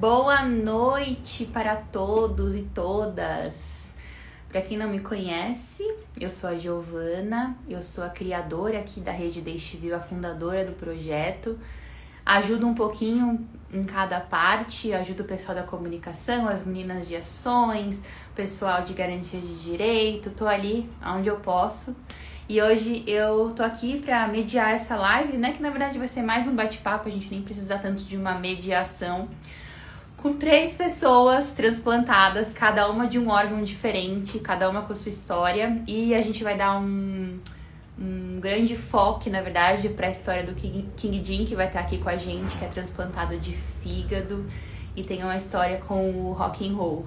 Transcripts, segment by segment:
Boa noite para todos e todas. Para quem não me conhece, eu sou a Giovana, eu sou a criadora aqui da Rede Deixe a fundadora do projeto. Ajudo um pouquinho em cada parte, ajudo o pessoal da comunicação, as meninas de ações, o pessoal de garantia de direito, tô ali onde eu posso. E hoje eu tô aqui para mediar essa live, né, que na verdade vai ser mais um bate-papo, a gente nem precisa tanto de uma mediação com três pessoas transplantadas, cada uma de um órgão diferente, cada uma com a sua história, e a gente vai dar um, um grande foco, na verdade, para a história do King, King Jin, que vai estar aqui com a gente, que é transplantado de fígado e tem uma história com o rock and roll.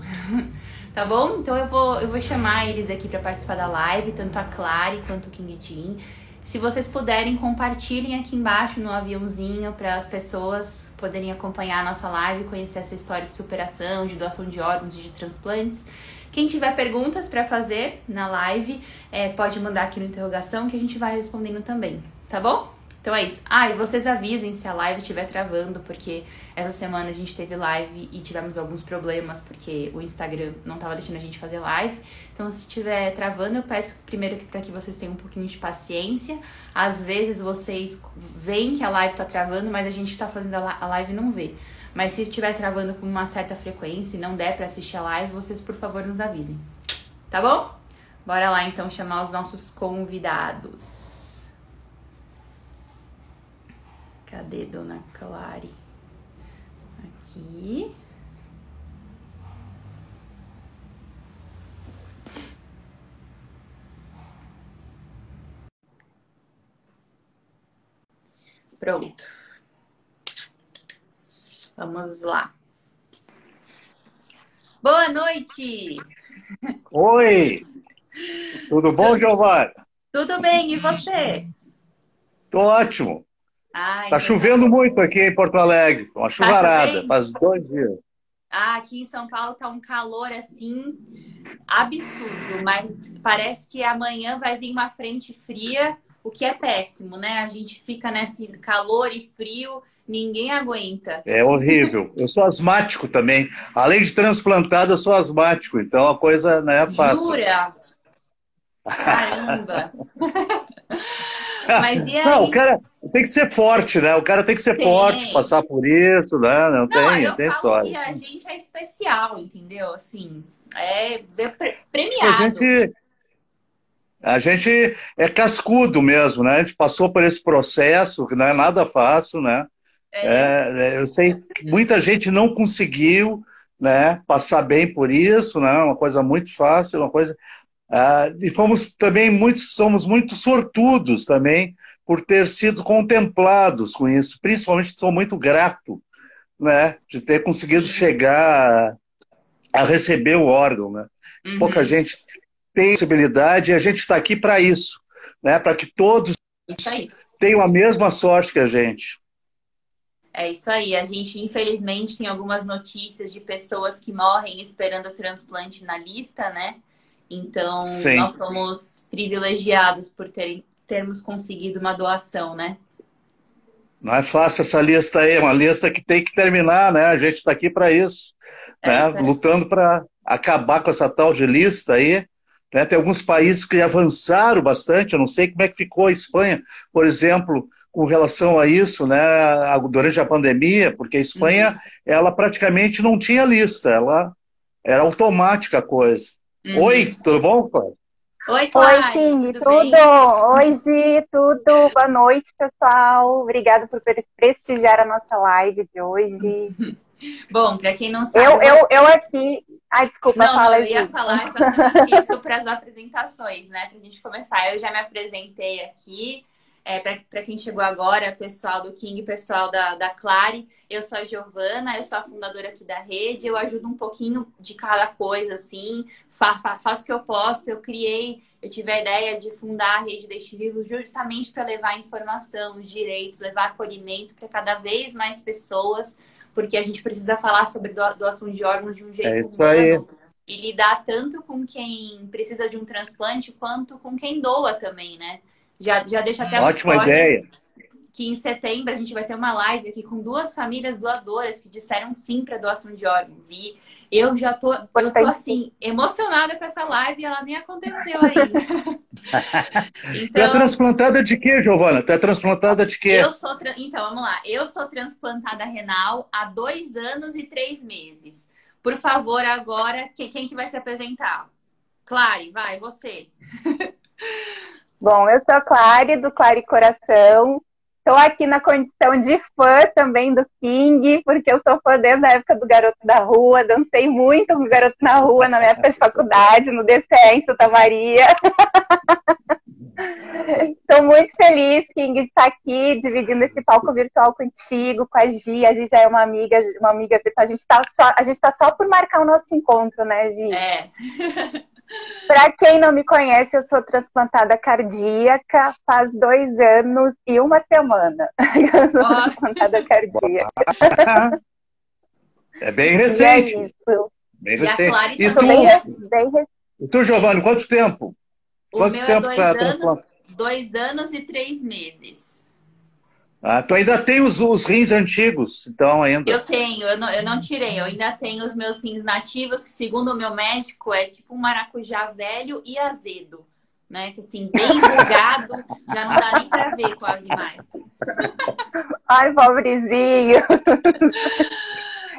tá bom? Então eu vou, eu vou chamar eles aqui para participar da live, tanto a Clary quanto o King Jin. Se vocês puderem, compartilhem aqui embaixo no aviãozinho para as pessoas poderem acompanhar a nossa live, conhecer essa história de superação, de doação de órgãos e de transplantes. Quem tiver perguntas para fazer na live, é, pode mandar aqui no interrogação que a gente vai respondendo também, tá bom? Então é isso. Ah, e vocês avisem se a live estiver travando, porque essa semana a gente teve live e tivemos alguns problemas, porque o Instagram não estava deixando a gente fazer live. Então, se estiver travando, eu peço primeiro para que vocês tenham um pouquinho de paciência. Às vezes vocês veem que a live está travando, mas a gente está fazendo a live não vê. Mas se estiver travando com uma certa frequência e não der para assistir a live, vocês por favor nos avisem. Tá bom? Bora lá então chamar os nossos convidados. Cadê Dona Clary? Aqui. Pronto. Vamos lá. Boa noite! Oi! Tudo bom, Giovana? Tudo bem, e você? Tô ótimo. Ai, tá chovendo muito aqui em Porto Alegre, uma tá chuvarada, tá faz dois dias. Ah, aqui em São Paulo tá um calor assim absurdo, mas parece que amanhã vai vir uma frente fria, o que é péssimo, né? A gente fica nesse calor e frio, ninguém aguenta. É horrível. Eu sou asmático também. Além de transplantado, eu sou asmático, então a coisa não é fácil. Jura? Caramba! Mas e aí? Não, o cara tem que ser forte, né? O cara tem que ser tem. forte, passar por isso, né? Não, não tem, eu tem falo história. que a gente é especial, entendeu? Assim, é premiado. A gente, a gente é cascudo mesmo, né? A gente passou por esse processo, que não é nada fácil, né? É. É, eu sei que muita gente não conseguiu né, passar bem por isso, né? Uma coisa muito fácil, uma coisa ah, e fomos também muito, somos muito sortudos também por ter sido contemplados com isso. Principalmente sou muito grato, né, de ter conseguido chegar a receber o órgão, né. Uhum. Pouca gente tem possibilidade e a gente está aqui para isso, né, para que todos tenham a mesma sorte que a gente. É isso aí. A gente, infelizmente, tem algumas notícias de pessoas que morrem esperando o transplante na lista, né? Então, Sim. nós somos privilegiados por terem, termos conseguido uma doação, né? Não é fácil essa lista aí, é uma lista que tem que terminar, né? A gente está aqui para isso, é né? Isso lutando para acabar com essa tal de lista aí. Né? Tem alguns países que avançaram bastante, eu não sei como é que ficou a Espanha, por exemplo, com relação a isso, né? Durante a pandemia, porque a Espanha, uhum. ela praticamente não tinha lista, ela era automática a coisa. Uhum. Oi, tudo bom, Cláudia? Oi, Cláudia. Oi, King, tudo? tudo? Oi, Gi, tudo? Boa noite, pessoal. Obrigada por prestigiar a nossa live de hoje. Bom, para quem não sabe. Eu, eu, eu aqui. Ai, desculpa, não, fala, eu ia Gi. falar exatamente isso para as apresentações, né? Para a gente começar. Eu já me apresentei aqui. É, para quem chegou agora, pessoal do King, pessoal da, da Clare, eu sou a Giovana, eu sou a fundadora aqui da rede, eu ajudo um pouquinho de cada coisa, assim, fa, fa, faço o que eu posso. Eu criei, eu tive a ideia de fundar a rede deste vivo justamente para levar informação, os direitos, levar acolhimento para cada vez mais pessoas, porque a gente precisa falar sobre doação de órgãos de um jeito é isso humano. Aí. E lidar tanto com quem precisa de um transplante quanto com quem doa também, né? Já, já deixa até Ótima ideia. Que em setembro a gente vai ter uma live aqui com duas famílias doadoras que disseram sim para doação de órgãos. E eu já tô, eu tô assim, emocionada com essa live e ela nem aconteceu ainda. então, é transplantada de quê, Giovana? Tu é transplantada de quê? Eu sou, então, vamos lá. Eu sou transplantada renal há dois anos e três meses. Por favor, agora, quem, quem que vai se apresentar? Clare, vai, você. Bom, eu sou a Clare, do Clare Coração. Estou aqui na condição de fã também do King, porque eu sou fã desde a época do Garoto da Rua, dancei muito com o Garoto na Rua na minha época de faculdade, no DCE em Santa Maria. Estou muito feliz, King, de estar aqui dividindo esse palco virtual contigo, com a Gi. A Gi já é uma amiga, uma amiga virtual. A gente está só, a gente tá só por marcar o nosso encontro, né, Gi? É. Para quem não me conhece, eu sou transplantada cardíaca faz dois anos e uma semana. Eu sou oh. transplantada cardíaca. É bem recente. E é isso. Bem recente. E, tu, bem, bem recente. e tu, Giovanni, quanto tempo? O quanto meu tempo é dois, anos, dois anos e três meses. Ah, tu ainda tem os, os rins antigos, então ainda. Eu tenho, eu não, eu não tirei, eu ainda tenho os meus rins nativos, que segundo o meu médico é tipo um maracujá velho e azedo. Né? Que assim, bem enrugado, já não dá nem pra ver quase mais. Ai, pobrezinho.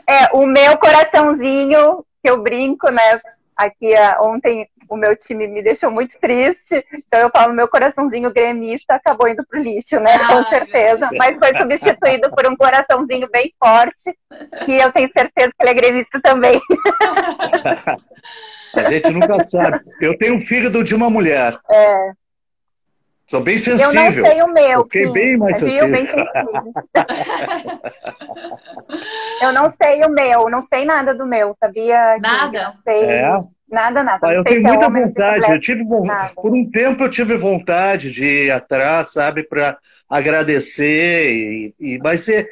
É, o meu coraçãozinho, que eu brinco, né? Aqui ontem o meu time me deixou muito triste. Então eu falo, meu coraçãozinho gremista acabou indo pro lixo, né? Com certeza. Mas foi substituído por um coraçãozinho bem forte, que eu tenho certeza que ele é gremista também. A gente nunca sabe. Eu tenho um fígado de uma mulher. É. Sou bem sensível. Eu não sei o meu. Fiquei bem mais sensível. Bem sensível. eu não sei o meu, não sei nada do meu, sabia? Nada? Não sei. É. Nada, nada. eu tenho é muita é vontade. Eu tive por um tempo eu tive vontade de ir atrás, sabe, para agradecer e, e mas é,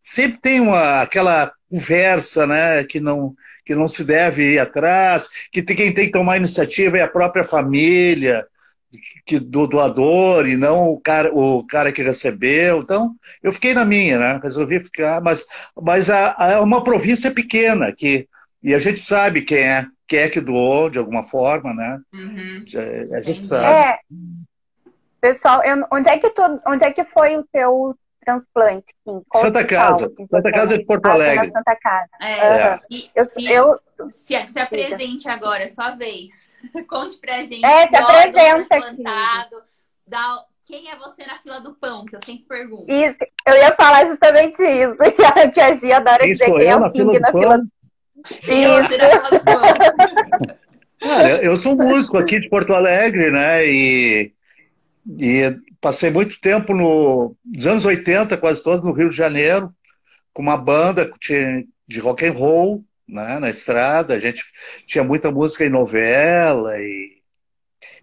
sempre tem uma aquela conversa, né, que não que não se deve ir atrás, que tem, quem tem que tomar iniciativa é a própria família que do doador e não o cara, o cara que recebeu. Então, eu fiquei na minha, né? Resolvi ficar, mas, mas a, a, é uma província pequena que e a gente sabe quem é quer é que doou de alguma forma, né? Uhum. A gente sabe. É. Pessoal, eu, onde, é que tu, onde é que foi o teu transplante? Santa Casa. Santa Casa de Porto ah, Alegre. Santa Casa. É. Uhum. E, eu, se, eu, se, se apresente agora, é sua vez. Conte pra gente. É, se apresenta aqui. Da, quem é você na fila do pão, que eu sempre pergunto. Isso, eu ia falar justamente isso, que a Gia adora quem dizer quem é o King na fila do Cara, eu sou músico aqui de Porto Alegre, né? E, e passei muito tempo no, nos anos 80, quase todos no Rio de Janeiro, com uma banda de rock and roll, né? Na estrada. A gente tinha muita música em novela e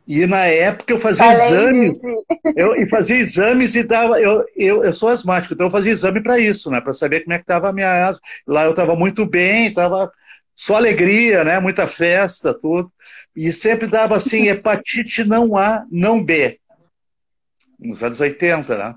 e na época eu fazia Além exames, eu e fazia exames e dava. Eu, eu, eu sou asmático, então eu fazia exame para isso, né? Para saber como é que estava a minha asma. Lá eu estava muito bem, estava só alegria, né? Muita festa, tudo. E sempre dava assim, hepatite não A, não B. Nos anos 80, né?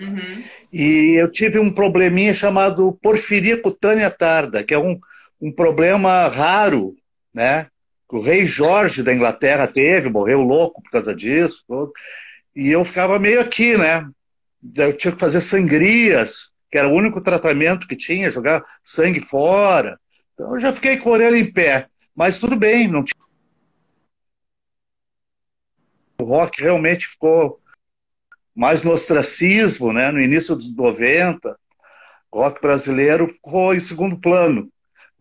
Uhum. E eu tive um probleminha chamado porfiria cutânea tarda, que é um, um problema raro, né? O rei Jorge da Inglaterra teve, morreu louco por causa disso. E eu ficava meio aqui, né? Eu tinha que fazer sangrias, que era o único tratamento que tinha, jogar sangue fora. Então eu já fiquei com a orelha em pé. Mas tudo bem, não tinha. O rock realmente ficou mais no ostracismo, né? No início dos 90, o rock brasileiro ficou em segundo plano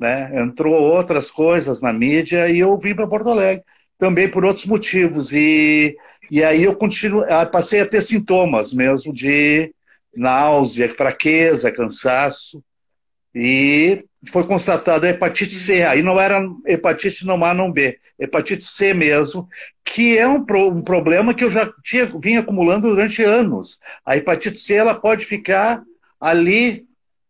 né? Entrou outras coisas na mídia e eu vim para Porto Alegre também por outros motivos e e aí eu continuo, passei a ter sintomas mesmo de náusea, fraqueza, cansaço e foi constatado a hepatite C. Aí não era hepatite não A não B, hepatite C mesmo, que é um, pro, um problema que eu já tinha vinha acumulando durante anos. A hepatite C ela pode ficar ali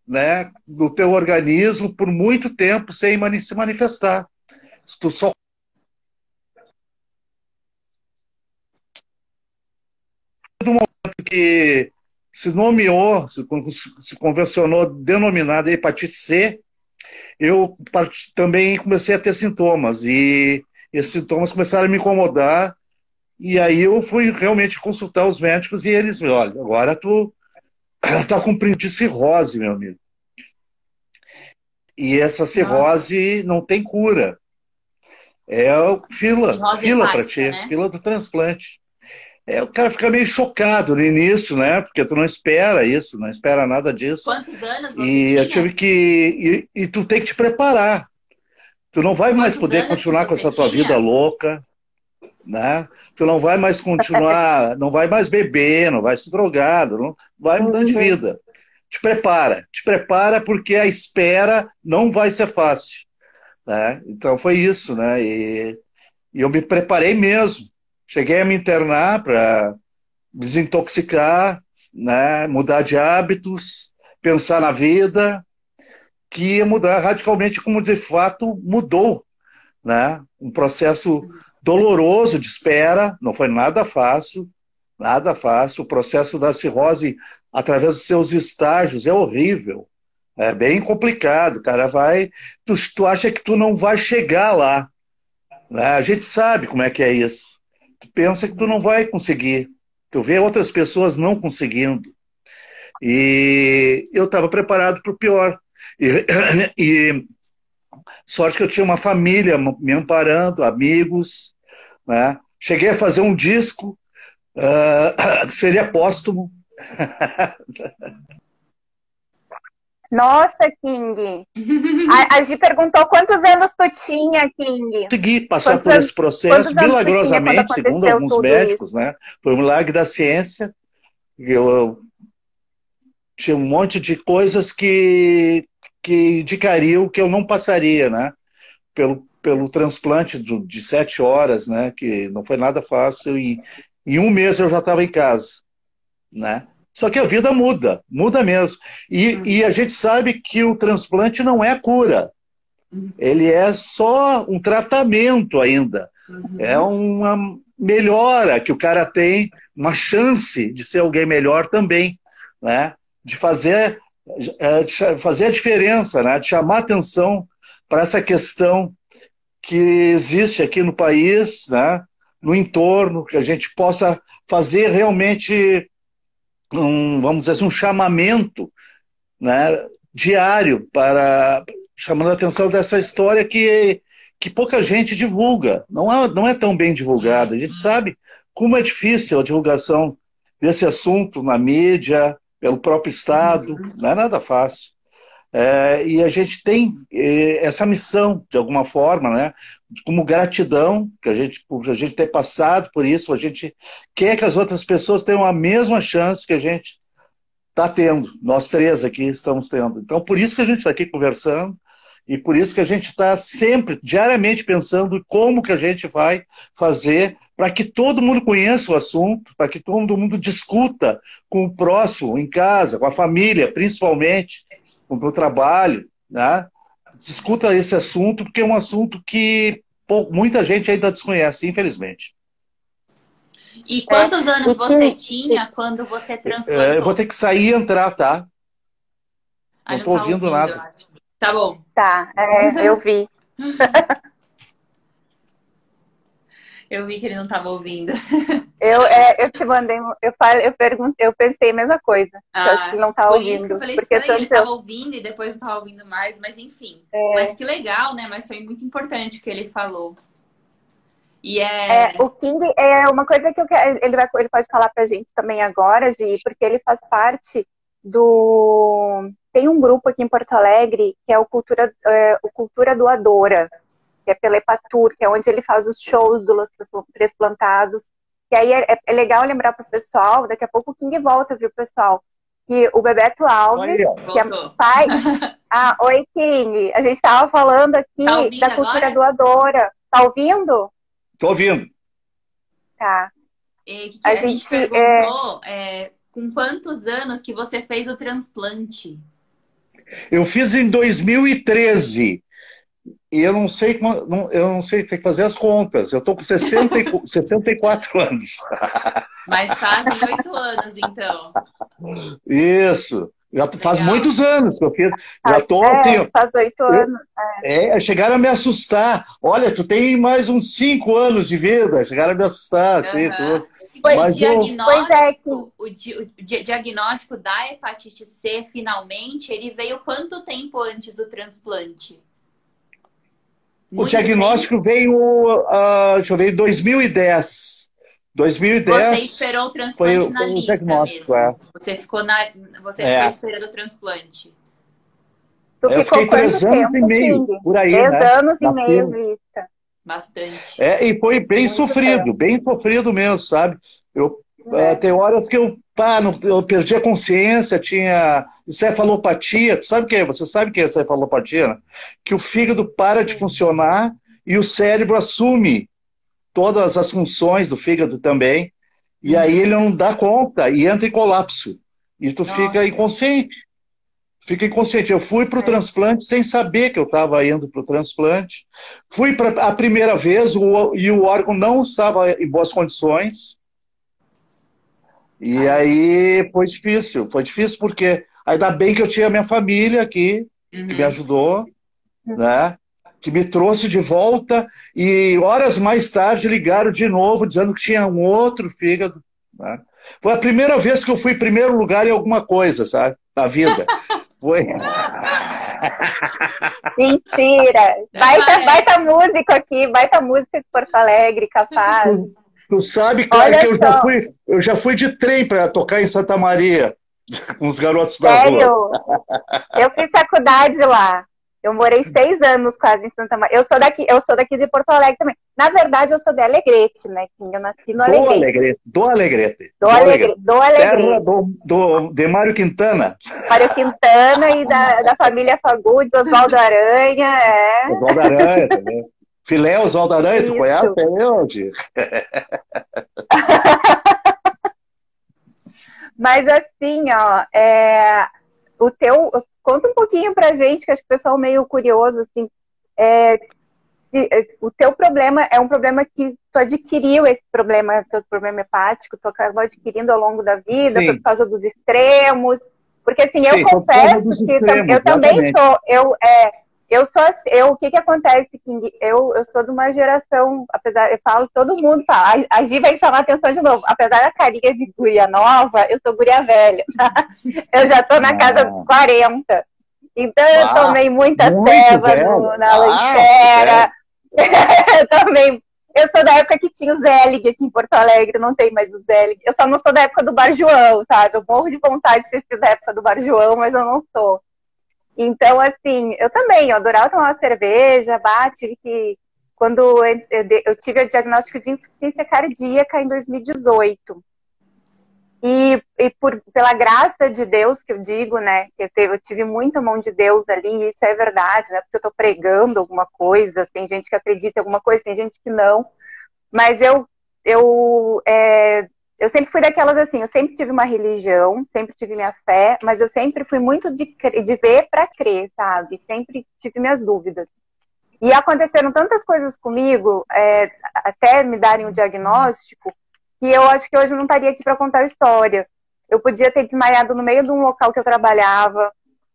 né, do teu organismo por muito tempo sem se manifestar. Se tu só do momento que se nomeou, se, se convencionou denominada hepatite C, eu também comecei a ter sintomas e esses sintomas começaram a me incomodar e aí eu fui realmente consultar os médicos e eles, olha, agora tu tá com de cirrose, meu amigo. E essa cirrose Nossa. não tem cura. É fila, cirrose fila para ti, né? fila do transplante. É, o cara fica meio chocado no início, né? Porque tu não espera isso, não espera nada disso. Quantos anos você E tinha? eu tive que. E, e, tu tem que te preparar. Tu não vai Quantos mais poder continuar com essa tua vida louca, né? Tu não vai mais continuar, não vai mais beber, não vai se drogar, não vai mudar de uhum. vida. Te prepara, te prepara porque a espera não vai ser fácil. Né? Então foi isso, né? E, e eu me preparei mesmo. Cheguei a me internar para desintoxicar, né? mudar de hábitos, pensar na vida, que ia mudar radicalmente como de fato mudou. Né? Um processo doloroso de espera, não foi nada fácil, nada fácil. O processo da cirrose, através dos seus estágios, é horrível. É bem complicado, cara. Vai, tu, tu acha que tu não vai chegar lá. Né? A gente sabe como é que é isso. Tu pensa que tu não vai conseguir. Tu vê outras pessoas não conseguindo. E eu estava preparado para o pior. E, e sorte que eu tinha uma família me amparando, amigos, né? Cheguei a fazer um disco uh, que seria póstumo. Nossa, King! A, a Gi perguntou quantos anos tu tinha, King? Consegui passar quantos por esse processo milagrosamente, segundo alguns médicos, isso? né? Foi um milagre da ciência. Eu, eu, tinha um monte de coisas que, que indicariam que eu não passaria, né? Pelo, pelo transplante do, de sete horas, né? Que não foi nada fácil. E em um mês eu já estava em casa, né? Só que a vida muda, muda mesmo. E, uhum. e a gente sabe que o transplante não é cura. Uhum. Ele é só um tratamento ainda. Uhum. É uma melhora que o cara tem, uma chance de ser alguém melhor também, né? De fazer, é, de fazer a diferença, né? De chamar atenção para essa questão que existe aqui no país, né, no entorno, que a gente possa fazer realmente um, vamos dizer assim, um chamamento né, diário para chamando a atenção dessa história que, que pouca gente divulga. Não é, não é tão bem divulgada. A gente sabe como é difícil a divulgação desse assunto na mídia, pelo próprio Estado, não é nada fácil. É, e a gente tem é, essa missão, de alguma forma, né? como gratidão, que a gente, por a gente ter passado por isso, a gente quer que as outras pessoas tenham a mesma chance que a gente está tendo, nós três aqui estamos tendo. Então, por isso que a gente está aqui conversando, e por isso que a gente está sempre, diariamente, pensando como que a gente vai fazer para que todo mundo conheça o assunto, para que todo mundo discuta com o próximo, em casa, com a família, principalmente, com o trabalho, né? Discuta esse assunto, porque é um assunto que muita gente ainda desconhece, infelizmente. E quantos é, anos você tinha quando você transplantou? É, eu vou ter que sair e entrar, tá? não, não tô tá ouvindo, ouvindo nada. Tá bom. Tá, é, eu vi. Eu vi que ele não estava ouvindo. Eu, é, eu te mandei, eu falei, eu perguntei, eu pensei a mesma coisa. Ah, eu acho que ele não estava ouvindo. Isso que eu falei porque estranho, ele estava ouvindo e depois não estava ouvindo mais, mas enfim. É... Mas que legal, né? Mas foi muito importante o que ele falou. E é... é... o King é uma coisa que eu quero, ele vai, ele pode falar pra gente também agora, Gi, porque ele faz parte do tem um grupo aqui em Porto Alegre que é o Cultura, é, o Cultura Doadora que é pela Epatur, que é onde ele faz os shows dos transplantados. E aí é, é legal lembrar para o pessoal, daqui a pouco o King volta, viu, pessoal? Que o Bebeto Alves, que é pai. Ah, oi, King. A gente estava falando aqui tá da cultura agora? doadora. Tá ouvindo? Tô ouvindo. Tá. E que, que a, a, gente, gente perguntou é... É, com quantos anos que você fez o transplante? Eu fiz em 2013. E eu não sei eu não sei tem que fazer as contas. Eu estou com 60, 64 anos. Mas fazem oito anos, então. Isso. Já faz Legal. muitos anos que eu fiz. Já tô, é, tenho, faz oito anos. É. é, chegaram a me assustar. Olha, tu tem mais uns cinco anos de vida. Chegaram a me assustar. Uhum. Assim. Foi Mas diagnóstico, eu... o, di, o diagnóstico da hepatite C, finalmente, ele veio quanto tempo antes do transplante? Muito o diagnóstico tempo. veio, uh, deixa eu ver, em 2010. 2010. Você esperou o transplante foi, na lista mesmo. É. Você ficou na, você é. ficou esperando o transplante. Tu eu fiquei três anos tempo, e meio sim. por aí, três né? anos e meio lista. Bastante. É, e foi bem Muito sofrido, bem. bem sofrido mesmo, sabe? Eu é. tem horas que eu, pá, não, eu perdi a consciência, tinha cefalopatia. Tu sabe o que é? Você sabe o que é cefalopatia? Né? Que o fígado para de funcionar e o cérebro assume todas as funções do fígado também. E aí ele não dá conta e entra em colapso. E tu Nossa. fica inconsciente. Fica inconsciente. Eu fui para o é. transplante sem saber que eu estava indo para o transplante. Fui para a primeira vez o, e o órgão não estava em boas condições. E aí foi difícil. Foi difícil porque ainda bem que eu tinha minha família aqui, uhum. que me uhum. ajudou, né? que me trouxe de volta e horas mais tarde ligaram de novo dizendo que tinha um outro fígado. Né? Foi a primeira vez que eu fui em primeiro lugar em alguma coisa, sabe? Na vida. Foi. Mentira! Baita, baita músico aqui, baita música de Porto Alegre, capaz. Tu, sabe, cara, que eu já, fui, eu já fui de trem para tocar em Santa Maria com os garotos Sério? da rua. Eu fiz faculdade lá. Eu morei seis anos quase em Santa Maria. Eu sou daqui, eu sou daqui de Porto Alegre também. Na verdade, eu sou de Alegrete, né? Eu nasci no Alegrete. Do Alegrete. Do Alegrete. Do Alegrete. Do Alegrete. Do, do, de Mário Quintana. Mário Quintana e da, da família Fagundes, Oswaldo Aranha. É. Oswaldo Aranha também. Filé Oswaldo Aranha, Isso. tu conhece? É onde? Mas assim, ó, é, o teu, Conta um pouquinho pra gente, que acho que o pessoal é meio curioso, assim, é, é, o teu problema é um problema que tu adquiriu esse problema, teu problema hepático, tu acabou adquirindo ao longo da vida, por causa dos extremos, porque assim, Sim, eu confesso que extremos, eu também sou, eu, é, eu sou eu o que que acontece que eu eu sou de uma geração apesar eu falo todo mundo fala a Gi vai chamar atenção de novo apesar da carinha de guria nova eu sou guria velha eu já tô na ah. casa dos 40 então ah, eu tomei muita ceva na ah, lancheira eu também eu sou da época que tinha o Zelig aqui em Porto Alegre, não tem mais o Zelig. Eu só não sou da época do Bar João, sabe? Eu morro de vontade de ter sido da época do Bar João, mas eu não sou. Então, assim, eu também, eu adorava tomar uma cerveja, bate, que quando eu, eu tive o diagnóstico de insuficiência cardíaca em 2018. E, e por, pela graça de Deus que eu digo, né, que eu, teve, eu tive muita mão de Deus ali, e isso é verdade, né, porque eu estou pregando alguma coisa, tem gente que acredita em alguma coisa, tem gente que não, mas eu, eu é, eu sempre fui daquelas assim, eu sempre tive uma religião, sempre tive minha fé, mas eu sempre fui muito de, de ver para crer, sabe? Sempre tive minhas dúvidas. E aconteceram tantas coisas comigo, é, até me darem o diagnóstico, que eu acho que hoje eu não estaria aqui para contar a história. Eu podia ter desmaiado no meio de um local que eu trabalhava.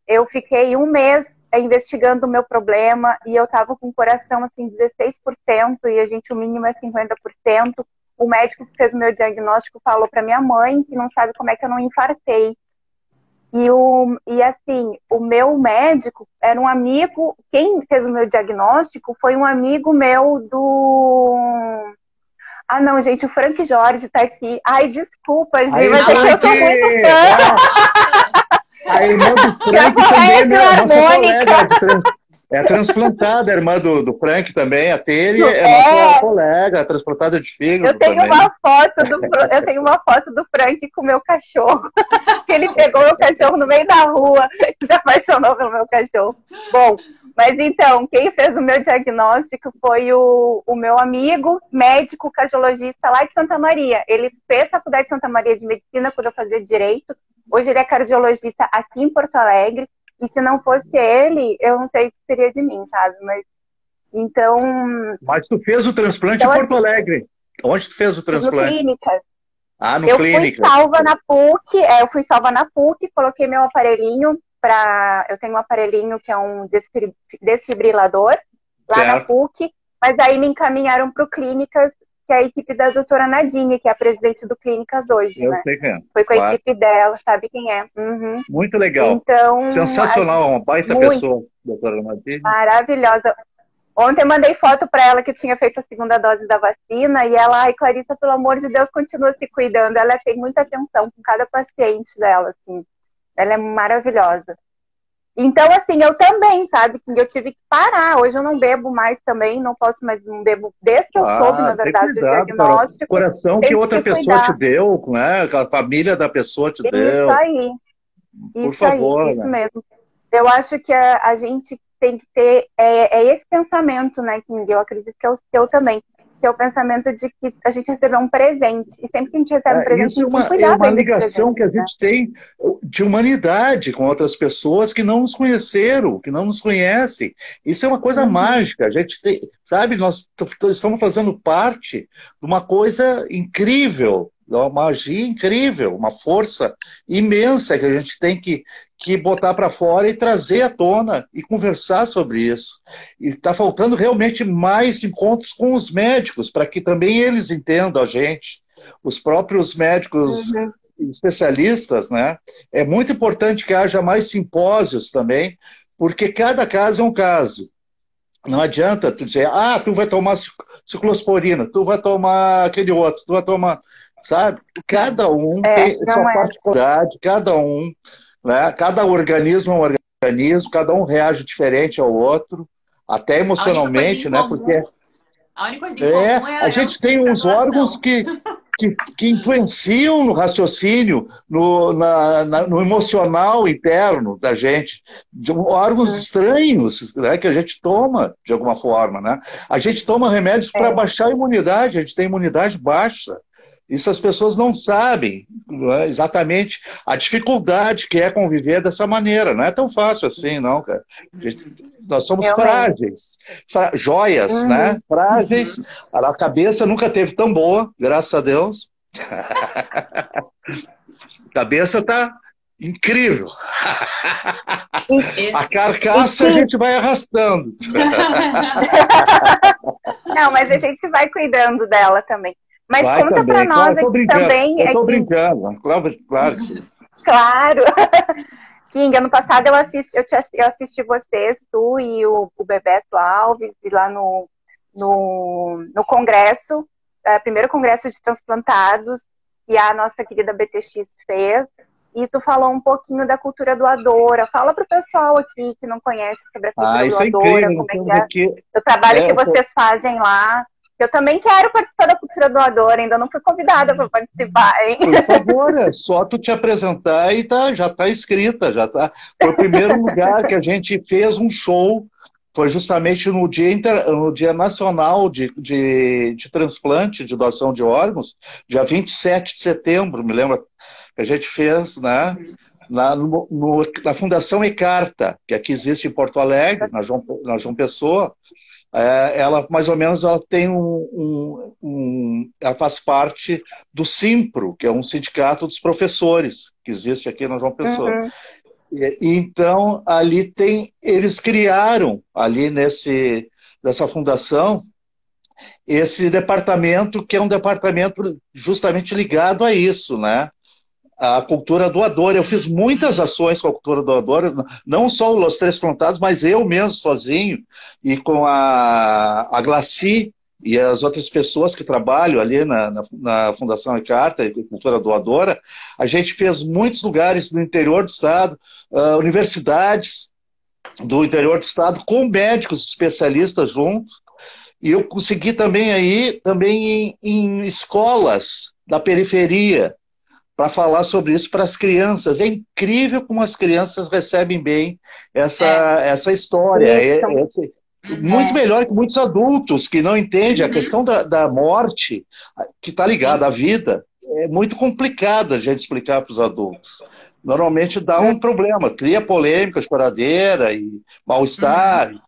Eu fiquei um mês é, investigando o meu problema e eu estava com o coração assim 16% e a gente o mínimo é 50% o médico que fez o meu diagnóstico falou para minha mãe que não sabe como é que eu não infartei. E, o, e assim, o meu médico era um amigo, quem fez o meu diagnóstico foi um amigo meu do. Ah, não, gente, o Frank Jorge tá aqui. Ai, desculpa, Gi, mas é que eu tô muito fã. A irmã do Frank também é minha nossa é transplantada, a irmã do, do Frank também, a Tere é, é nossa colega, transplantada de fígado. Eu tenho também. uma foto do eu tenho uma foto do Frank com o meu cachorro. que ele pegou meu cachorro no meio da rua e se apaixonou pelo meu cachorro. Bom, mas então, quem fez o meu diagnóstico foi o, o meu amigo médico cardiologista lá de Santa Maria. Ele fez a faculdade de Santa Maria de Medicina quando eu fazia direito. Hoje ele é cardiologista aqui em Porto Alegre e se não fosse ele, eu não sei o que seria de mim, sabe? Mas Então. Mas tu fez o transplante então, em Porto Alegre. Onde tu fez o transplante? No clínica. Ah, no eu clínica. fui salva na PUC, é, eu fui salva na PUC, coloquei meu aparelhinho para. Eu tenho um aparelhinho que é um desfibrilador lá certo. na PUC, mas aí me encaminharam para o Clínicas, que é a equipe da doutora Nadine, que é a presidente do Clínicas hoje, eu né? Sei quem é. Foi com a claro. equipe dela, sabe quem é. Uhum. Muito legal. Então, Sensacional, uma baita muito. pessoa, doutora Nadine. Maravilhosa. Ontem eu mandei foto para ela que tinha feito a segunda dose da vacina e ela, ai, Clarissa, pelo amor de Deus, continua se cuidando. Ela tem muita atenção com cada paciente dela, assim. Ela é maravilhosa. Então, assim, eu também, sabe, que eu tive que parar. Hoje eu não bebo mais também, não posso mais, não bebo desde que eu ah, soube, na verdade, do diagnóstico. O coração que outra que pessoa te deu, né? Que a família da pessoa te isso deu. Isso aí. Por isso favor, aí, isso né? mesmo. Eu acho que a, a gente tem que ter é, é esse pensamento, né, King? Eu acredito que é o seu também, que é o pensamento de que a gente recebeu um presente. E sempre que a gente recebe um é, presente, isso é uma, é uma ligação presente, que a gente né? tem de humanidade com outras pessoas que não nos conheceram, que não nos conhecem. Isso é uma coisa uhum. mágica. A gente tem, sabe, nós estamos fazendo parte de uma coisa incrível uma magia incrível, uma força imensa que a gente tem que, que botar para fora e trazer à tona e conversar sobre isso. E está faltando realmente mais encontros com os médicos, para que também eles entendam a gente, os próprios médicos uhum. especialistas, né? É muito importante que haja mais simpósios também, porque cada caso é um caso. Não adianta tu dizer, ah, tu vai tomar ciclosporina, tu vai tomar aquele outro, tu vai tomar sabe? Cada um é, tem sua é. particularidade, cada um, né? cada organismo é um organismo, cada um reage diferente ao outro, até emocionalmente, né? Porque a única coisa é, é a gente tem uns órgãos que, que, que, influenciam no raciocínio, no, na, na, no emocional interno da gente, de órgãos uhum. estranhos né, que a gente toma de alguma forma. Né? A gente toma remédios é. para baixar a imunidade, a gente tem imunidade baixa. Isso as pessoas não sabem não é? exatamente a dificuldade que é conviver dessa maneira. Não é tão fácil assim, não, cara. Nós somos frágeis, fra joias, uhum. né? Frágeis. A cabeça nunca teve tão boa, graças a Deus. a cabeça tá incrível. a carcaça a gente vai arrastando. Não, mas a gente vai cuidando dela também. Mas Vai conta para nós claro, aqui também. Eu tô é brincando, claro, claro. claro. King, ano passado eu assisti, eu, te, eu assisti vocês, tu e o, o Bebeto Alves, e lá no, no, no congresso, é, primeiro congresso de transplantados, que a nossa querida BTX fez. E tu falou um pouquinho da cultura doadora. Fala para o pessoal aqui que não conhece sobre a cultura ah, doadora, é como é que é o trabalho é, que vocês tô... fazem lá. Eu também quero participar da cultura doadora, ainda não fui convidada para participar, hein? Por favor, é só tu te apresentar e tá, já está inscrita, já tá. Foi o primeiro lugar que a gente fez um show, foi justamente no Dia, Inter, no dia Nacional de, de, de Transplante, de doação de órgãos, dia 27 de setembro, me lembro, que a gente fez, né? Na, no, na Fundação Ecarta, que aqui existe em Porto Alegre, na João, na João Pessoa, é, ela mais ou menos ela tem um, um, um, ela faz parte do Simpro, que é um sindicato dos professores que existe aqui na João Pessoa. Uhum. E, então ali tem, eles criaram ali nesse nessa fundação esse departamento que é um departamento justamente ligado a isso, né? A cultura doadora. Eu fiz muitas ações com a cultura doadora, não só os Três Contados, mas eu mesmo sozinho, e com a, a Glaci e as outras pessoas que trabalham ali na, na, na Fundação Ecarta e Cultura Doadora. A gente fez muitos lugares no interior do estado, uh, universidades do interior do estado, com médicos especialistas juntos, e eu consegui também aí, também em, em escolas da periferia, para falar sobre isso para as crianças. É incrível como as crianças recebem bem essa, é. essa história. É, é, muito melhor que muitos adultos que não entendem uhum. a questão da, da morte, que está ligada à vida. É muito complicada a gente explicar para os adultos. normalmente dá um problema, cria polêmica, choradeira e mal-estar. Uhum.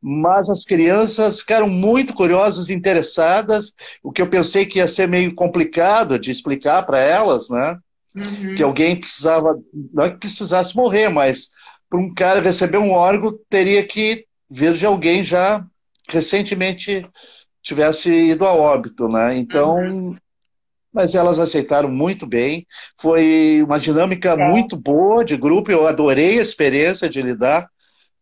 Mas as crianças ficaram muito curiosas e interessadas, o que eu pensei que ia ser meio complicado de explicar para elas, né? Uhum. Que alguém precisava, não é que precisasse morrer, mas para um cara receber um órgão, teria que vir de alguém já recentemente tivesse ido a óbito, né? Então, uhum. mas elas aceitaram muito bem. Foi uma dinâmica é. muito boa de grupo. Eu adorei a experiência de lidar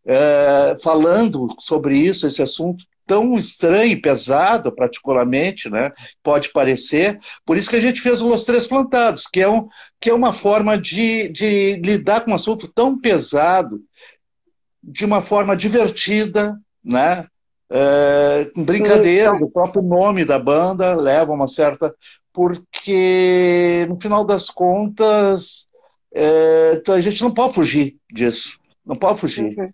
é, falando sobre isso, esse assunto tão estranho e pesado, particularmente, né? Pode parecer. Por isso que a gente fez o Los Três Plantados, que é, um, que é uma forma de, de lidar com um assunto tão pesado de uma forma divertida, né? É, com brincadeiras, o próprio nome da banda leva uma certa. Porque, no final das contas, é, a gente não pode fugir disso. Não pode fugir. Uhum.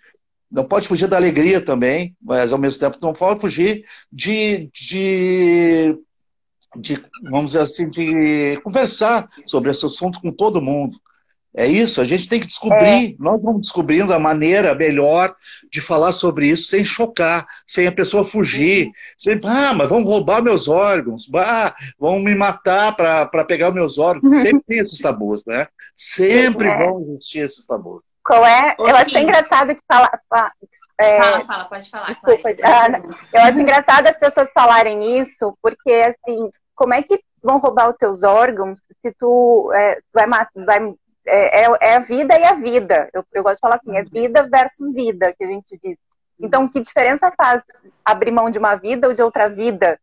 Não pode fugir da alegria também, mas ao mesmo tempo não pode fugir de, de, de vamos dizer assim, de conversar sobre esse assunto com todo mundo. É isso, a gente tem que descobrir, é. nós vamos descobrindo a maneira melhor de falar sobre isso sem chocar, sem a pessoa fugir, sem, ah, mas vão roubar meus órgãos, ah, vão me matar para pegar meus órgãos. Sempre tem esses tabus, né? Sempre é. vão existir esses tabus. Qual é? eu acho engraçado que fala. É, fala, fala, pode falar. Desculpa, Ana. Eu acho engraçado as pessoas falarem isso, porque assim, como é que vão roubar os teus órgãos se tu é, vai, vai é, é, é, a vida e a vida. Eu, eu gosto de falar assim, é vida versus vida, que a gente diz. Então, que diferença faz abrir mão de uma vida ou de outra vida,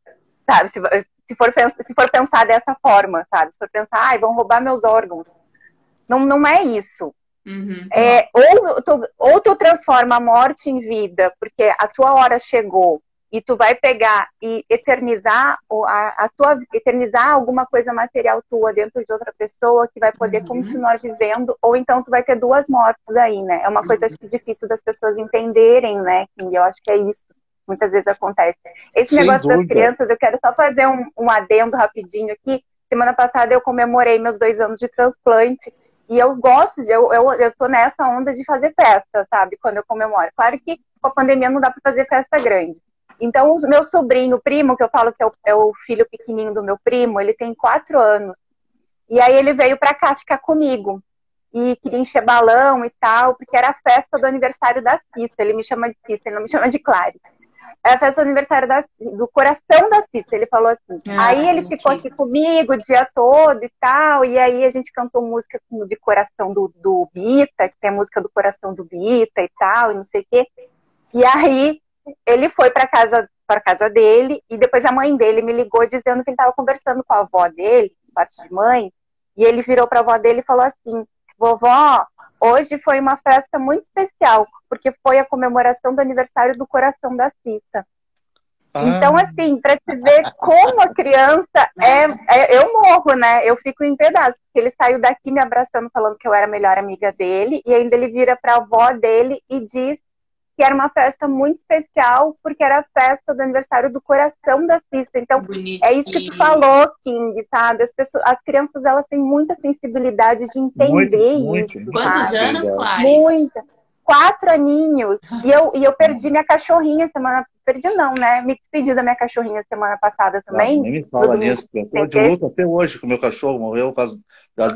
sabe? Se, se, for, se for pensar dessa forma, sabe? Se for pensar, ai, vão roubar meus órgãos. Não, não é isso. Uhum. É, ou, tu, ou tu transforma a morte em vida, porque a tua hora chegou e tu vai pegar e eternizar a, a tua eternizar alguma coisa material tua dentro de outra pessoa que vai poder uhum. continuar vivendo ou então tu vai ter duas mortes aí, né? É uma coisa acho que difícil das pessoas entenderem, né? E eu acho que é isso. Muitas vezes acontece. Esse Sem negócio dúvida. das crianças, eu quero só fazer um, um adendo rapidinho aqui. Semana passada eu comemorei meus dois anos de transplante e eu gosto, de, eu, eu, eu tô nessa onda de fazer festa, sabe? Quando eu comemoro. Claro que com a pandemia não dá para fazer festa grande. Então, o meu sobrinho, o primo, que eu falo que é o, é o filho pequenininho do meu primo, ele tem quatro anos. E aí ele veio para cá ficar comigo. E queria encher balão e tal, porque era a festa do aniversário da Cissa. Ele me chama de Cissa, ele não me chama de Clary é a festa do aniversário da, do coração da Cissa, ele falou assim. Ah, aí ele ficou aqui comigo o dia todo e tal, e aí a gente cantou música de coração do, do Bita, que tem a música do coração do Bita e tal, e não sei o quê. E aí ele foi para casa para casa dele, e depois a mãe dele me ligou dizendo que ele estava conversando com a avó dele, parte de mãe, e ele virou para a avó dele e falou assim: Vovó, Hoje foi uma festa muito especial, porque foi a comemoração do aniversário do coração da Cissa. Ah. Então, assim, para te ver como a criança é, é, Eu morro, né? Eu fico em pedaços. Porque ele saiu daqui me abraçando, falando que eu era a melhor amiga dele, e ainda ele vira para a avó dele e diz que era uma festa muito especial, porque era a festa do aniversário do coração da Cissa. Então, Bonitinho. é isso que tu falou, King, sabe? As, pessoas, as crianças, elas têm muita sensibilidade de entender muito, isso. Muito, Quantos anos, Clara? Muita. Quatro aninhos. E eu, e eu perdi minha cachorrinha semana... Perdi não, né? Me despedi da minha cachorrinha semana passada também. Não, nem me fala nisso. Eu tô de luta até hoje com o meu cachorro. Morreu faz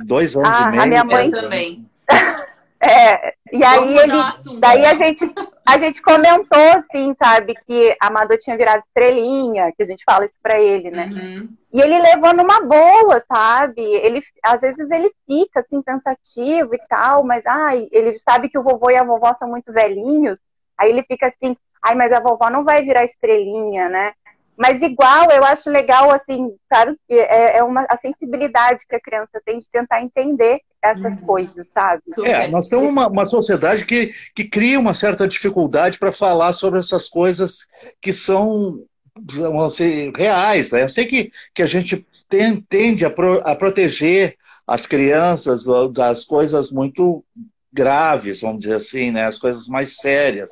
dois anos ah, e meio. A minha mãe também. É, e aí ele, daí a gente, a gente comentou, assim, sabe, que a Amador tinha virado estrelinha, que a gente fala isso pra ele, né? Uhum. E ele levou numa boa, sabe? Ele, às vezes ele fica, assim, pensativo e tal, mas, ai, ele sabe que o vovô e a vovó são muito velhinhos, aí ele fica assim, ai, mas a vovó não vai virar estrelinha, né? Mas igual, eu acho legal, assim, claro que é, é uma a sensibilidade que a criança tem de tentar entender essas uhum. coisas, sabe? É, nós temos uma, uma sociedade que, que cria uma certa dificuldade para falar sobre essas coisas que são vamos dizer, reais, né? Eu sei que, que a gente tem, tende a, pro, a proteger as crianças das coisas muito graves, vamos dizer assim, né? as coisas mais sérias.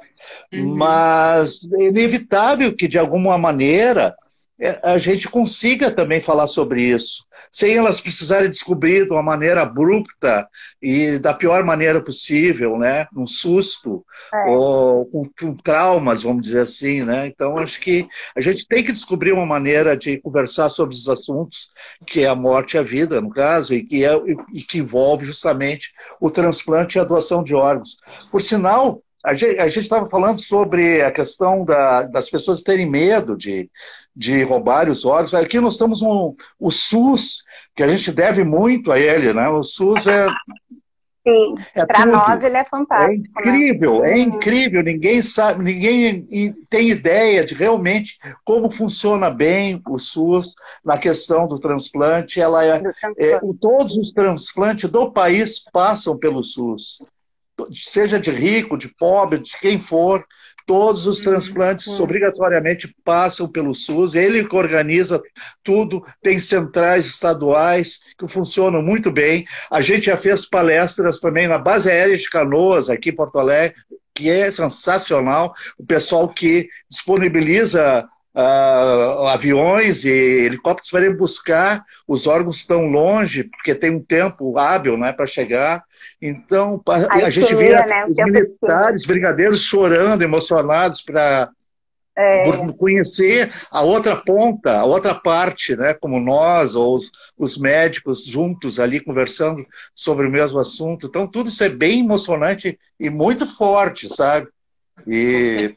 Uhum. Mas é inevitável que, de alguma maneira, a gente consiga também falar sobre isso, sem elas precisarem descobrir de uma maneira abrupta e da pior maneira possível, né? Um susto é. ou com, com, traumas, vamos dizer assim, né? Então acho que a gente tem que descobrir uma maneira de conversar sobre os assuntos que é a morte e a vida, no caso, e que, é, e que envolve justamente o transplante e a doação de órgãos. Por sinal, a gente estava falando sobre a questão da, das pessoas terem medo de, de roubar os órgãos. Aqui nós temos um, o SUS, que a gente deve muito a ele, né? O SUS é. Sim, é para nós ele é fantástico. É incrível, né? é incrível. Ninguém sabe, ninguém tem ideia de realmente como funciona bem o SUS na questão do transplante. Ela é, é todos os transplantes do país passam pelo SUS seja de rico, de pobre, de quem for, todos os uhum. transplantes uhum. obrigatoriamente passam pelo SUS, ele que organiza tudo, tem centrais estaduais que funcionam muito bem. A gente já fez palestras também na base aérea de Canoas, aqui em Porto Alegre, que é sensacional, o pessoal que disponibiliza uh, aviões e helicópteros para buscar os órgãos tão longe, porque tem um tempo hábil né, para chegar. Então, a, a gente vê né, os militares, brigadeiros chorando, emocionados para é. conhecer a outra ponta, a outra parte, né, como nós, ou os, os, médicos juntos ali conversando sobre o mesmo assunto. Então, tudo isso é bem emocionante e muito forte, sabe? E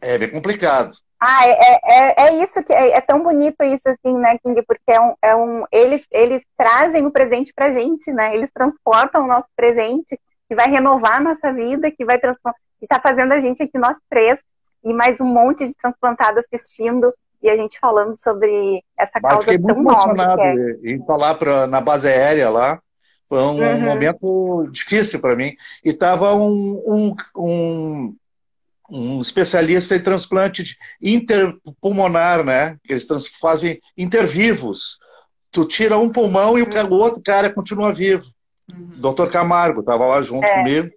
é bem complicado. Ah, é, é, é, é isso que é, é, tão bonito isso assim, né, King? Porque é um, é um eles, eles trazem o presente pra gente, né? Eles transportam o nosso presente que vai renovar a nossa vida, que vai transformar, que tá fazendo a gente aqui nós três e mais um monte de transplantado assistindo e a gente falando sobre essa Mas causa fiquei muito emocionado é... em falar pra, na base aérea lá. Foi um uhum. momento difícil para mim. E tava um, um, um um especialista em transplante interpulmonar, né? Que eles fazem intervivos. Tu tira um pulmão e o, outro cara continua vivo. Uhum. Doutor Camargo estava lá junto é. comigo,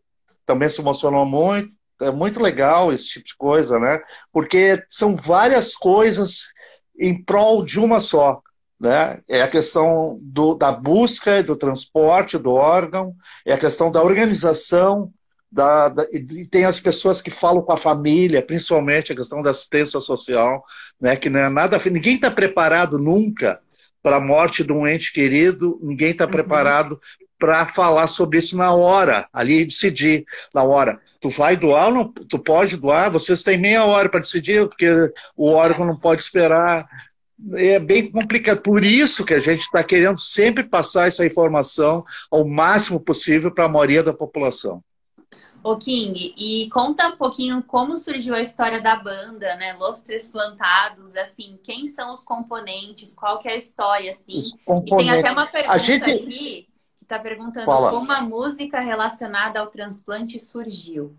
também se emocionou muito. É muito legal esse tipo de coisa, né? Porque são várias coisas em prol de uma só. Né? É a questão do, da busca, do transporte do órgão, é a questão da organização, da, da, e tem as pessoas que falam com a família, principalmente a questão da assistência social, né, que não é nada. Ninguém está preparado nunca para a morte de um ente querido, ninguém está uhum. preparado para falar sobre isso na hora, ali decidir na hora. Tu vai doar ou não? Tu pode doar? Vocês têm meia hora para decidir, porque o órgão não pode esperar. É bem complicado. Por isso que a gente está querendo sempre passar essa informação ao máximo possível para a maioria da população. Ô King, e conta um pouquinho como surgiu a história da banda, né? Los Três Plantados, assim, quem são os componentes, qual que é a história, assim. E tem até uma pergunta gente... aqui que está perguntando Fala. como a música relacionada ao transplante surgiu.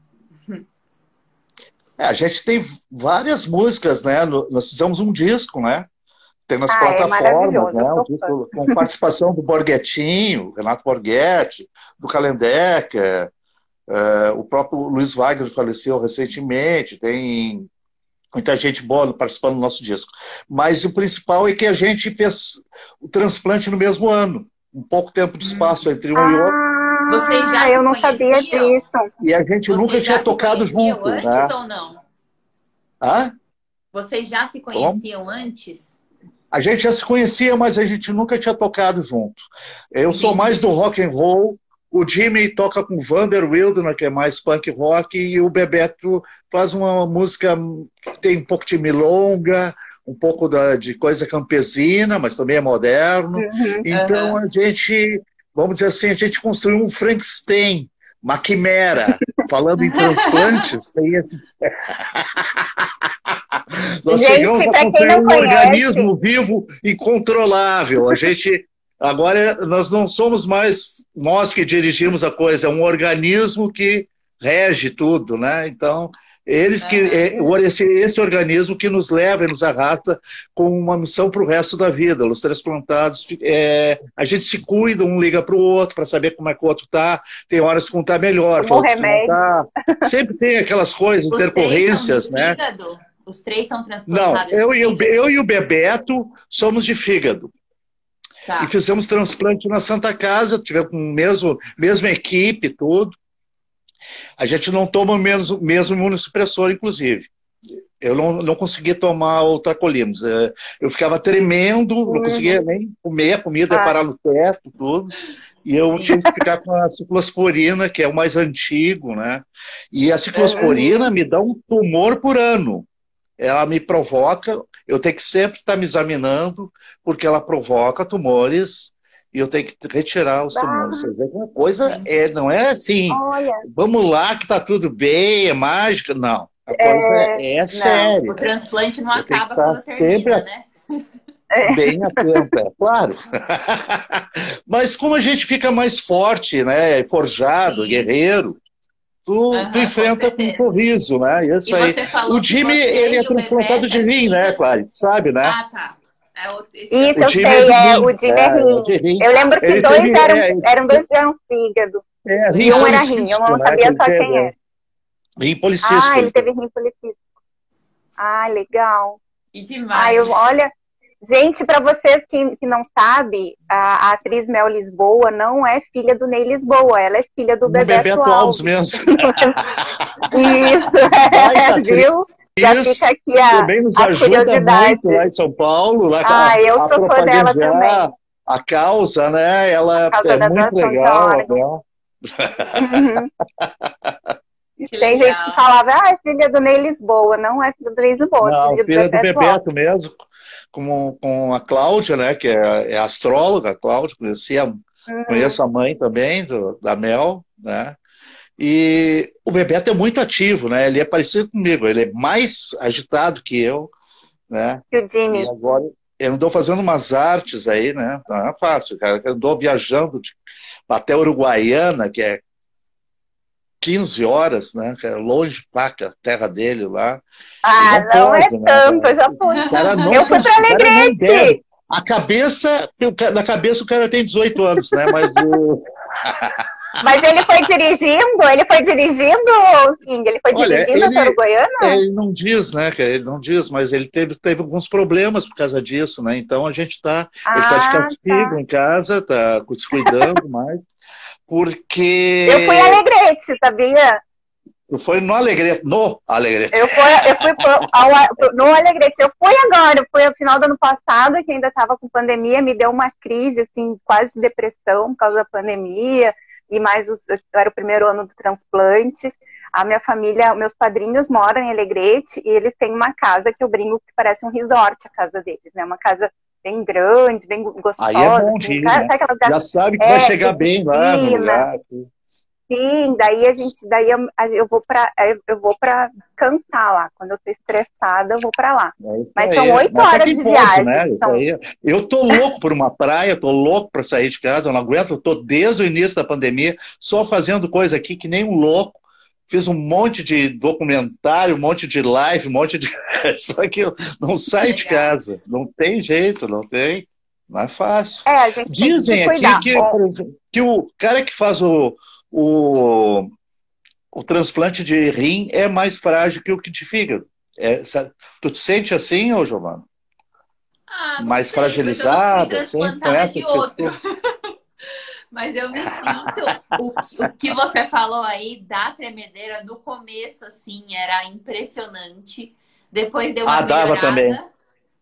É, a gente tem várias músicas, né? Nós fizemos um disco, né? Tem nas ah, é plataformas, é né? Um disco com participação do Borghetinho, Renato Borghetti, do Kalendecker, Uh, o próprio Luiz Wagner faleceu recentemente, tem muita gente boa participando do nosso disco. Mas o principal é que a gente fez o transplante no mesmo ano, um pouco tempo de espaço entre um ah, e outro. Vocês já eu não sabia disso. E a gente Vocês nunca tinha tocado junto. Antes né? ou não? Hã? Vocês já se conheciam Como? antes? A gente já se conhecia, mas a gente nunca tinha tocado junto. Eu Entendi. sou mais do rock and roll o Jimmy toca com Vander Wildner, que é mais punk rock, e o Bebeto faz uma música que tem um pouco de milonga, um pouco da, de coisa campesina, mas também é moderno. Uhum, então uhum. a gente, vamos dizer assim, a gente construiu um Frankenstein, uma quimera. Falando em transplantes, tem esse. Nós gente, chegamos a construir um conhece... organismo vivo incontrolável. A gente Agora, nós não somos mais nós que dirigimos a coisa, é um organismo que rege tudo, né? Então, eles que é, esse, esse organismo que nos leva e nos arrasta com uma missão para o resto da vida. Os transplantados, é, a gente se cuida, um liga para o outro para saber como é que o outro está. Tem horas que um está melhor, como remédio. Tá. Sempre tem aquelas coisas, intercorrências, né? Os três são transplantados? Não, eu e, o, eu e o Bebeto somos de fígado. Tá. E fizemos transplante na Santa Casa, tivemos mesmo mesma equipe, tudo. A gente não toma o mesmo, imunossupressor, inclusive. Eu não, não conseguia tomar o Tracolimus. É, eu ficava tremendo, não conseguia nem comer, a comida ah. parar no teto, tudo. E eu tive que ficar com a ciclosporina, que é o mais antigo, né? E a ciclosporina me dá um tumor por ano. Ela me provoca, eu tenho que sempre estar me examinando, porque ela provoca tumores e eu tenho que retirar os tumores. Você vê que uma coisa é, não é assim, Olha. vamos lá que tá tudo bem, é mágica. Não, a coisa é, é séria. O transplante não acaba quando sempre termina, né? Bem a tempo, é claro. Mas como a gente fica mais forte, né? Forjado, Sim. guerreiro, tu, uhum, tu enfrenta com, com um sorriso, né? Isso aí. O Jimmy, ele é transplantado de rim, né, Clary? Sabe, né? Ah, tá. É o, Isso, eu sei, é, é, o Jimmy é, é rim. Eu lembro que ele dois teve, eram, é, eram dois eram fígado. É, rim e um era rim, eu não né, sabia só quem era. Rim policístico. Ah, ele teve rim policístico. Ah, legal. E demais. Ah, eu, olha, Gente, para vocês que, que não sabem, a, a, atriz Mel Lisboa não é filha do Ney Lisboa, ela é filha do Bebeto, Bebeto Alves. mesmo. Isso, é, viu? Já Isso, fica aqui a, também nos a ajuda muito lá em São Paulo. Lá, ah, a, eu sou fã dela também. A causa, né? Ela é muito legal. Né? Uhum. Tem legal. gente que falava, ah, é filha do Ney Lisboa. Não é filha do Ney Lisboa. Não, filha, filha do, Bebeto, Bebeto mesmo com, com a Cláudia, né, que é, é astróloga, a Cláudia, conhecia, uhum. conheço a mãe também, do, da Mel, né, e o Bebeto é muito ativo, né, ele é parecido comigo, ele é mais agitado que eu, né, que o Jimmy. E agora eu andou fazendo umas artes aí, né, não é fácil, cara, eu andou viajando de, até Uruguaiana, que é 15 horas, né? É longe pra a terra dele lá. Ah, não, não é né? tanto, eu já fui. eu fui para Alegrete. A cabeça, na cabeça o cara tem 18 anos, né? Mas o. Mas ele foi dirigindo? Ele foi dirigindo, King? Ele foi Olha, dirigindo ele, para Goiânia? Ele não diz, né? Ele não diz, mas ele teve, teve alguns problemas por causa disso, né? Então a gente está. Ah, ele está de castigo tá. em casa, está descuidando mais porque. Eu fui Alegrete, sabia? Tu foi no Alegrete, no Alegrete. Eu fui, eu fui pro, ao, no Alegrete. Eu fui agora, fui no final do ano passado, que ainda estava com pandemia, me deu uma crise, assim, quase de depressão por causa da pandemia, e mais, os, era o primeiro ano do transplante. A minha família, meus padrinhos moram em Alegrete, e eles têm uma casa que eu brinco que parece um resort, a casa deles, né? Uma casa bem grande, bem gostosa. Aí é bom, assim, né? Já sabe que é, vai chegar bem lá no lugar. Sim, daí a gente, daí eu, eu vou para eu vou para cansar lá. Quando eu tô estressada, eu vou para lá. É Mas são oito tá horas de ponto, viagem. Né? São... Eu tô louco por uma praia, tô louco para sair de casa, eu não aguento, eu tô desde o início da pandemia só fazendo coisa aqui que nem um louco fiz um monte de documentário, um monte de live, um monte de. Só que eu não saio de casa. Não tem jeito, não tem. Não é fácil. É, Dizem aqui que, exemplo, que, o cara que faz o, o, o transplante de rim é mais frágil que o que de fígado. É, tu te sente assim, ô Giovana? Ah, mais sei, fragilizado, assim, com essas pessoas. Mas eu me sinto. o, o, que você falou aí da tremedeira no começo, assim, era impressionante. Depois deu uma ah, dava também.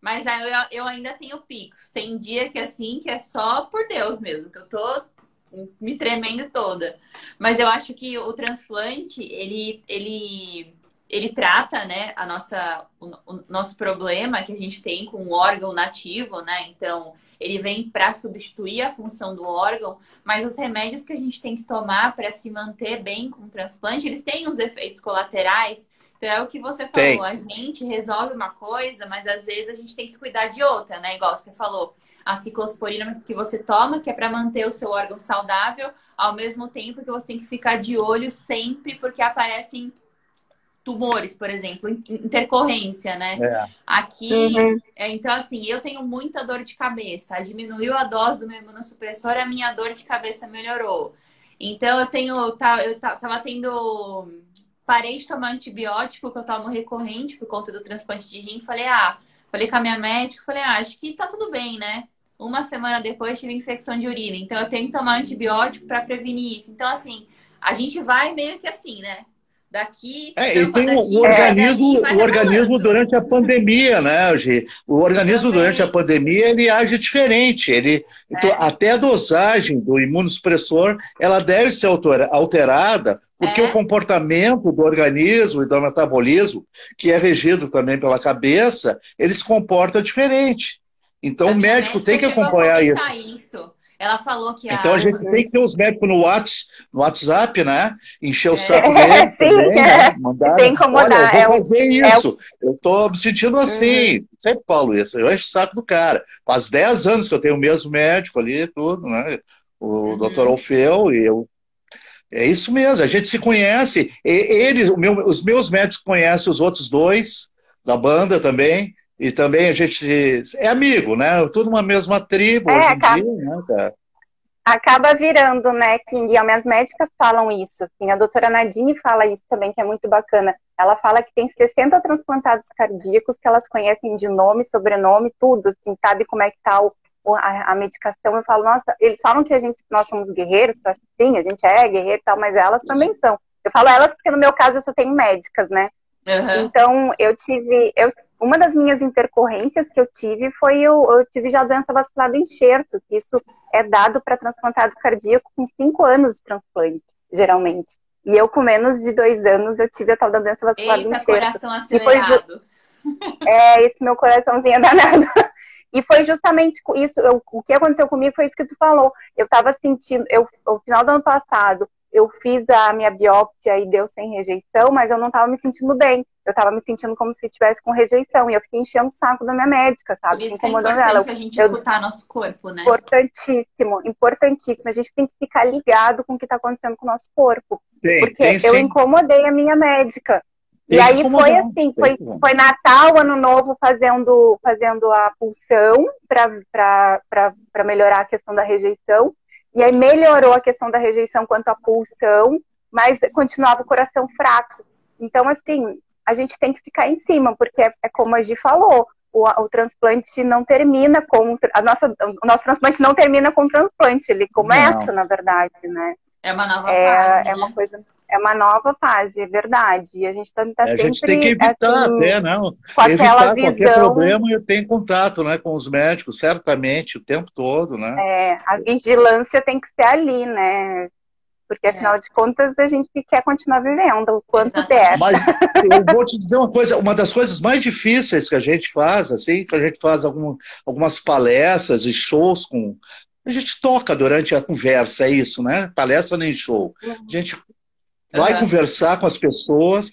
Mas aí eu, eu ainda tenho picos. Tem dia que assim, que é só por Deus mesmo, que eu tô me tremendo toda. Mas eu acho que o transplante, ele, ele, ele trata, né, a nossa, o, o nosso problema que a gente tem com o órgão nativo, né? Então, ele vem para substituir a função do órgão, mas os remédios que a gente tem que tomar para se manter bem com o transplante, eles têm os efeitos colaterais. Então é o que você falou, tem. a gente resolve uma coisa, mas às vezes a gente tem que cuidar de outra, né? Igual você falou, a ciclosporina que você toma, que é para manter o seu órgão saudável, ao mesmo tempo que você tem que ficar de olho sempre, porque aparecem tumores, por exemplo, intercorrência, né? É. Aqui, uhum. É, então assim, eu tenho muita dor de cabeça. Diminuiu a dose do meu imunossupressor, a minha dor de cabeça melhorou. Então eu tenho, tá, eu tava tendo parei de tomar antibiótico que eu tomo recorrente por conta do transplante de rim. Falei, ah, falei com a minha médica, falei, ah, acho que tá tudo bem, né? Uma semana depois tive infecção de urina, então eu tenho que tomar antibiótico para prevenir isso. Então, assim, a gente vai meio que assim, né? Daqui. É, e tem daqui, o organismo, o organismo durante a pandemia, né, Gi? O organismo Também. durante a pandemia ele age diferente. Ele, então, é. até a dosagem do imunossupressor ela deve ser alterada porque é. o comportamento do organismo e do metabolismo, que é regido também pela cabeça, ele se comporta diferente. Então, o médico tem que acompanhar isso. isso. Ela falou que a Então a gente tem que ter os médicos no WhatsApp, no WhatsApp né? Encher o é. saco dele. Sim, também, é. né? Mandar, tem que incomodar. Olha, eu vou é fazer é isso. É Eu tô me sentindo assim. Uhum. Sempre falo isso. Eu encho o saco do cara. Faz 10 anos que eu tenho o mesmo médico ali, tudo, né? O uhum. doutor Alfeu e eu. É isso mesmo, a gente se conhece. Ele, meu, os meus médicos conhecem os outros dois da banda também. E também a gente é amigo, né? Tudo uma mesma tribo é, hoje em acaba, dia, né, cara? Acaba virando, né, King? E as minhas médicas falam isso, assim. A doutora Nadine fala isso também, que é muito bacana. Ela fala que tem 60 transplantados cardíacos que elas conhecem de nome, sobrenome, tudo, assim, sabe como é que tá o, a, a, medicação. Eu falo, nossa, eles falam que a gente, nós somos guerreiros, sim, a gente é guerreiro e tal, mas elas também são. Eu falo elas porque no meu caso eu só tenho médicas, né? Uhum. Então, eu tive, eu uma das minhas intercorrências que eu tive foi eu, eu tive já doença vascular do enxerto, que isso é dado para transplantado cardíaco com cinco anos de transplante, geralmente. E eu, com menos de dois anos, eu tive a tal da doença vascular Eita, do enxerto. coração acelerado. É, esse meu coraçãozinho é danado. E foi justamente isso, eu, o que aconteceu comigo foi isso que tu falou. Eu estava sentindo, eu, no final do ano passado, eu fiz a minha biópsia e deu sem rejeição, mas eu não estava me sentindo bem. Eu estava me sentindo como se estivesse com rejeição. E eu fiquei enchendo o saco da minha médica, sabe? Por isso que é importante ela. a gente eu... escutar nosso corpo, né? Importantíssimo, importantíssimo. A gente tem que ficar ligado com o que está acontecendo com o nosso corpo. Sim, porque eu incomodei a minha médica. Tem e aí foi assim, foi, foi Natal, Ano Novo, fazendo, fazendo a pulsão para melhorar a questão da rejeição. E aí melhorou a questão da rejeição quanto à pulsão, mas continuava o coração fraco. Então, assim, a gente tem que ficar em cima, porque é, é como a Gi falou, o, o, transplante não termina com a nossa, o nosso transplante não termina com o transplante, ele começa, não. na verdade, né? É uma nova é, fase. É né? uma coisa é uma nova fase, é verdade. E a gente está tá sempre. A gente tem que evitar assim, até, não. Com evitar visão... qualquer problema e ter contato né, com os médicos, certamente, o tempo todo, né? É, a vigilância tem que ser ali, né? Porque, afinal é. de contas, a gente quer continuar vivendo o quanto der. Mas eu vou te dizer uma coisa, uma das coisas mais difíceis que a gente faz, assim, que a gente faz algum, algumas palestras e shows com. A gente toca durante a conversa, é isso, né? Palestra nem show. A gente vai uhum. conversar com as pessoas,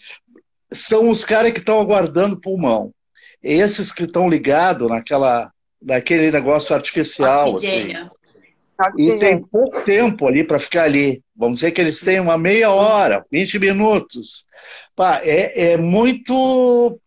são os caras que estão aguardando pulmão. Esses que estão ligados naquela, naquele negócio artificial. Assim. E tem pouco tempo ali para ficar ali. Vamos dizer que eles têm uma meia hora, 20 minutos. Pá, é, é muito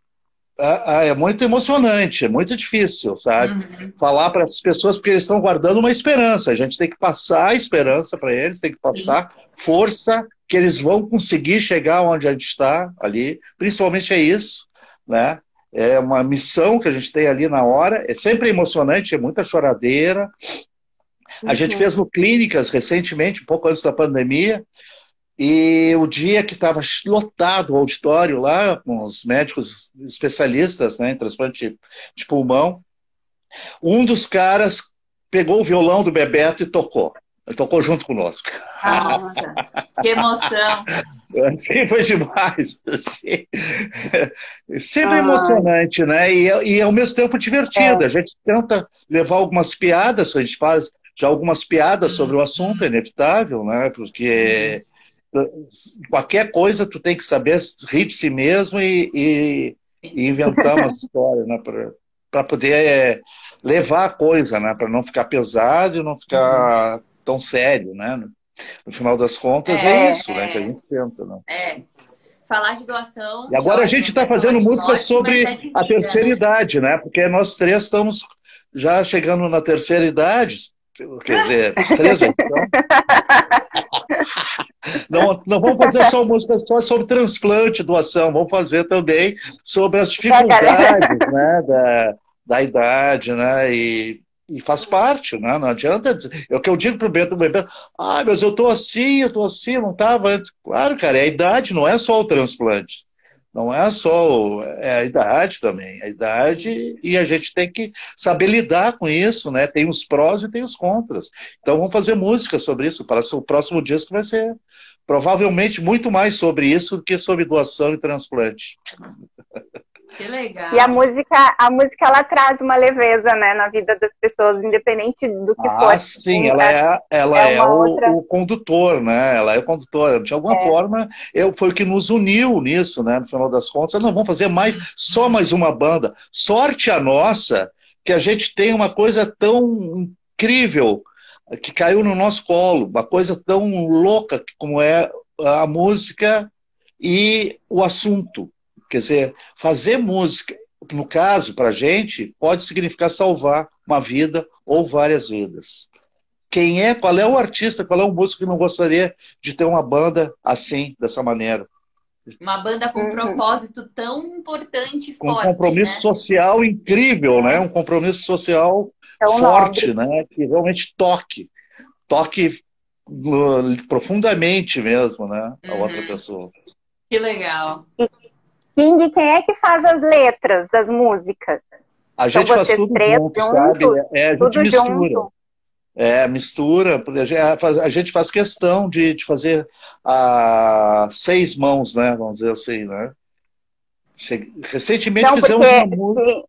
é muito emocionante, é muito difícil, sabe? Uhum. Falar para essas pessoas, porque eles estão guardando uma esperança. A gente tem que passar a esperança para eles, tem que passar Sim. força que eles vão conseguir chegar onde a gente está ali. Principalmente é isso, né? É uma missão que a gente tem ali na hora. É sempre emocionante, é muita choradeira. A uhum. gente fez no Clínicas recentemente, um pouco antes da pandemia, e o dia que estava lotado o auditório lá, com os médicos especialistas né, em transplante de pulmão, um dos caras pegou o violão do Bebeto e tocou. Ele tocou junto conosco. Nossa, que emoção! Assim foi demais. Assim. Sempre ah. emocionante, né? E, e ao mesmo tempo divertido. É. A gente tenta levar algumas piadas, a gente faz já algumas piadas sobre o assunto, é inevitável, né? Porque qualquer coisa tu tem que saber rir de si mesmo e, e, e inventar uma história, né? Para poder levar a coisa, né? Para não ficar pesado e não ficar uhum tão sério, né? No final das contas é, é isso, é, né? Que a gente tenta, né? É. Falar de doação. E agora a gente está fazendo música sobre é a terceira né? idade, né? Porque nós três estamos já chegando na terceira idade. Quer dizer, três então. Não, não vamos fazer só música só sobre transplante, doação, vamos fazer também sobre as dificuldades né, da, da idade, né? E, e faz parte, né? Não adianta. É o que eu digo pro Bento, Bento, ah, mas eu tô assim, eu tô assim, não tava. Claro, cara, é a idade, não é só o transplante. Não é só é a idade também, a idade e a gente tem que saber lidar com isso, né? Tem os prós e tem os contras. Então vamos fazer música sobre isso. Para o próximo disco vai ser provavelmente muito mais sobre isso do que sobre doação e transplante. Que legal. E a música, a música ela traz uma leveza, né, na vida das pessoas, independente do que ah, for. Ah, sim, ela é, ela é, é o, outra... o, condutor, né? Ela é o condutor. De alguma é. forma, eu, foi o que nos uniu nisso, né? No final das contas, não vamos fazer mais só mais uma banda. Sorte a nossa que a gente tem uma coisa tão incrível que caiu no nosso colo, uma coisa tão louca como é a música e o assunto. Quer dizer, fazer música, no caso, para a gente, pode significar salvar uma vida ou várias vidas. Quem é, qual é o artista, qual é o músico que não gostaria de ter uma banda assim, dessa maneira? Uma banda com um uhum. propósito tão importante e com forte. Um compromisso né? social incrível, né? Um compromisso social tão forte, nobre. né? Que realmente toque. Toque uh, profundamente mesmo, né? A uhum. outra pessoa. Que legal. King, quem é que faz as letras das músicas? A gente faz tudo junto, sabe? É, a gente mistura. Junto. É, mistura. A gente faz questão de, de fazer a seis mãos, né? Vamos dizer assim, né? Recentemente fizemos uma música.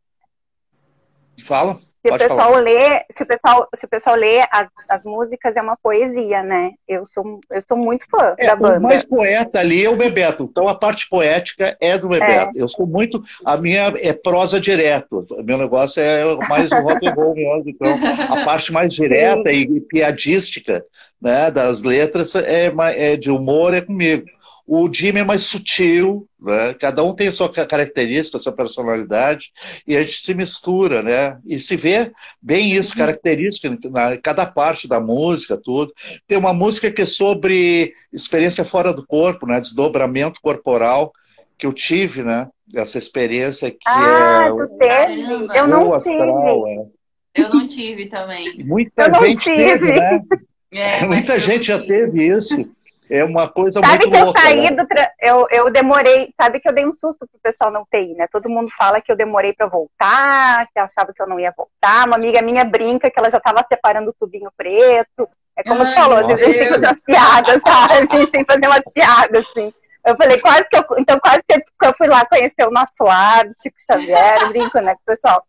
Fala. Se o pessoal falar. lê, se o pessoal, se o pessoal lê as, as músicas, é uma poesia, né? Eu sou, eu sou muito fã é, da banda. O mais poeta ali é o Bebeto. Então a parte poética é do Bebeto. É. Eu sou muito. A minha é prosa direto. Meu negócio é mais o rock and roll mesmo. Então, a parte mais direta e, e piadística né, das letras é, é de humor é comigo. O Jimmy é mais sutil, né? cada um tem a sua característica, a sua personalidade, e a gente se mistura, né? E se vê bem isso, uhum. característica, na cada parte da música, tudo. Tem uma música que é sobre experiência fora do corpo, né? Desdobramento corporal, que eu tive, né? Essa experiência que ah, é. Tu teve? Eu não astral, tive. É. Eu não tive também. Muita gente tive. teve, né? É, Muita gente já teve isso. É uma coisa sabe muito que louca. Sabe que eu saí né? do. Eu, eu demorei. Sabe que eu dei um susto pro pessoal não TI, né? Todo mundo fala que eu demorei para voltar, que achava que eu não ia voltar. Uma amiga minha brinca que ela já tava separando o tubinho preto. É como Ai, tu falou, às vezes a gente tem que fazer umas piadas, sabe? A gente tem que fazer umas piadas, assim. Eu falei, quase que eu. Então, quase que eu fui lá conhecer o nosso lado, Chico Xavier, brinco, né, com o pessoal.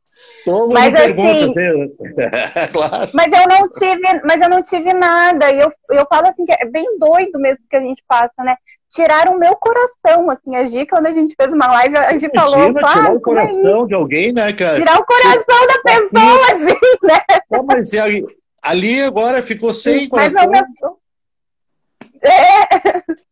Todo mas assim, claro. Mas eu não tive, mas eu não tive nada. E eu, eu falo assim que é bem doido mesmo que a gente passa, né? Tiraram o meu coração, assim, a Gi, quando a gente fez uma live, a Gi falou, tirar o é coração é de alguém, né, cara? Tirar o coração da pessoa, assim, né? Não, mas ali agora ficou sem coração. Mas não, é.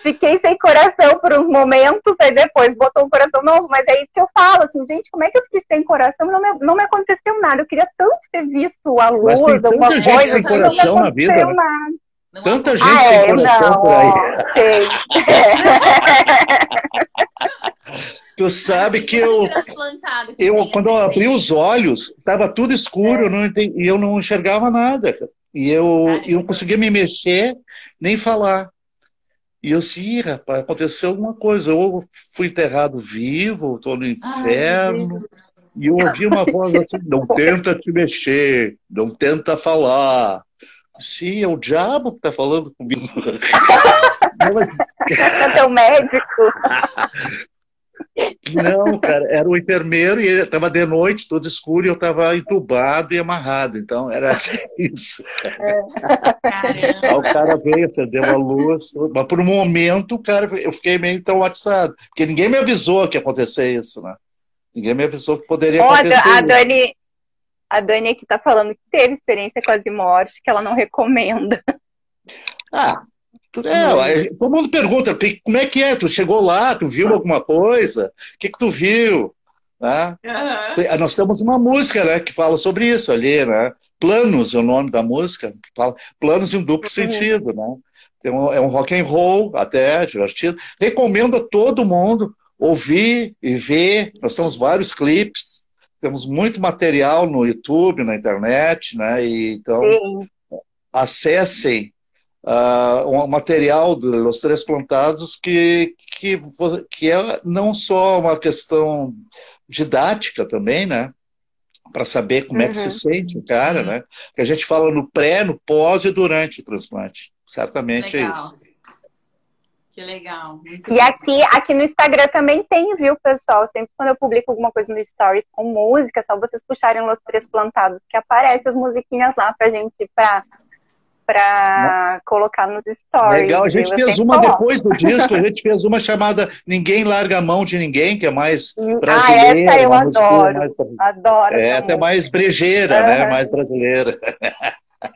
Fiquei sem coração por uns momentos, aí depois botou um coração novo, mas é isso que eu falo, assim, gente, como é que eu fiquei sem coração? Não me, não me aconteceu nada. Eu queria tanto ter visto a luz, alguma gente coisa. Sem coração na vida. Né? Nada. Tanta gente ah, sem é, coração não, por aí. Sei. Tu sabe que eu, eu quando eu abri os olhos, estava tudo escuro, é. não entendi, e eu não enxergava nada. E eu, eu não conseguia me mexer, nem falar. E eu sim, rapaz, aconteceu alguma coisa. Ou fui enterrado vivo, estou no inferno. Ai, e eu ouvi uma voz assim: não tenta te mexer, não tenta falar. Sim, é o diabo que está falando comigo. Mas... É teu médico. Não, cara, era o enfermeiro e ele estava de noite, todo escuro, e eu estava entubado e amarrado. Então, era assim, isso. Aí o cara veio, acendeu a luz, mas por um momento, cara, eu fiquei meio traumatizado, porque ninguém me avisou que ia acontecer isso, né? Ninguém me avisou que poderia acontecer. a Dani, a Dani aqui está falando que teve experiência quase morte, que ela não recomenda. Ah, é, todo mundo pergunta, como é que é? Tu chegou lá, tu viu alguma coisa? O que, que tu viu? Né? Uhum. Nós temos uma música né, que fala sobre isso ali, né? Planos é o nome da música, fala planos em duplo uhum. sentido, né? Um, é um rock and roll até divertido. Recomendo a todo mundo ouvir e ver. Nós temos vários clipes, temos muito material no YouTube, na internet, né? E, então Sim. acessem uh, um material dos Três Plantados que, que, que é não só uma questão didática também, né? Para saber como uhum. é que se uhum. sente o cara, né? Que a gente fala no pré, no pós e durante o transplante. Certamente é Legal. é isso. Que legal. Muito e aqui, aqui no Instagram também tem, viu, pessoal? Sempre quando eu publico alguma coisa no Story com música, é só vocês puxarem os três plantados, que aparecem as musiquinhas lá pra gente, pra para colocar nos stories. Legal, a gente fez uma depois do disco, a gente fez uma chamada Ninguém Larga a Mão de Ninguém, que é mais brasileira. Ah, essa eu adoro, mais... adoro. Essa é mais brejeira, uhum. né, mais brasileira.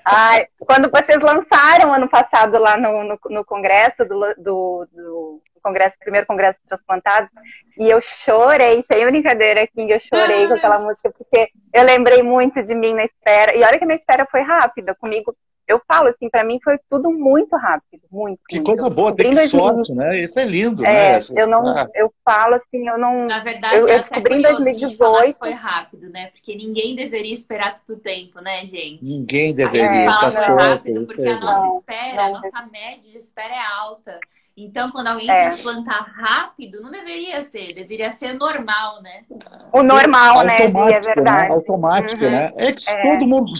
Ai, quando vocês lançaram ano passado lá no, no, no congresso do, do, do, congresso, primeiro congresso de transplantados, e eu chorei, sem brincadeira aqui, eu chorei com aquela música, porque eu lembrei muito de mim na espera, e olha que a minha espera foi rápida, comigo eu falo assim, para mim foi tudo muito rápido, muito. Que muito. coisa boa, tem que sorte, né? Isso é lindo, é, né? Eu não, ah. eu falo assim, eu não. Na verdade, eu, eu descobri em 2018. foi rápido, né? Porque ninguém deveria esperar tanto tempo, né, gente? Ninguém deveria. Tá certo, rápido, porque a nossa não, espera, não. a nossa média de espera é alta. Então, quando alguém é. transplantar rápido, não deveria ser, deveria ser normal, né? O normal, né, é né, é verdade. Né? Automático, uhum. né? É que é. todo mundo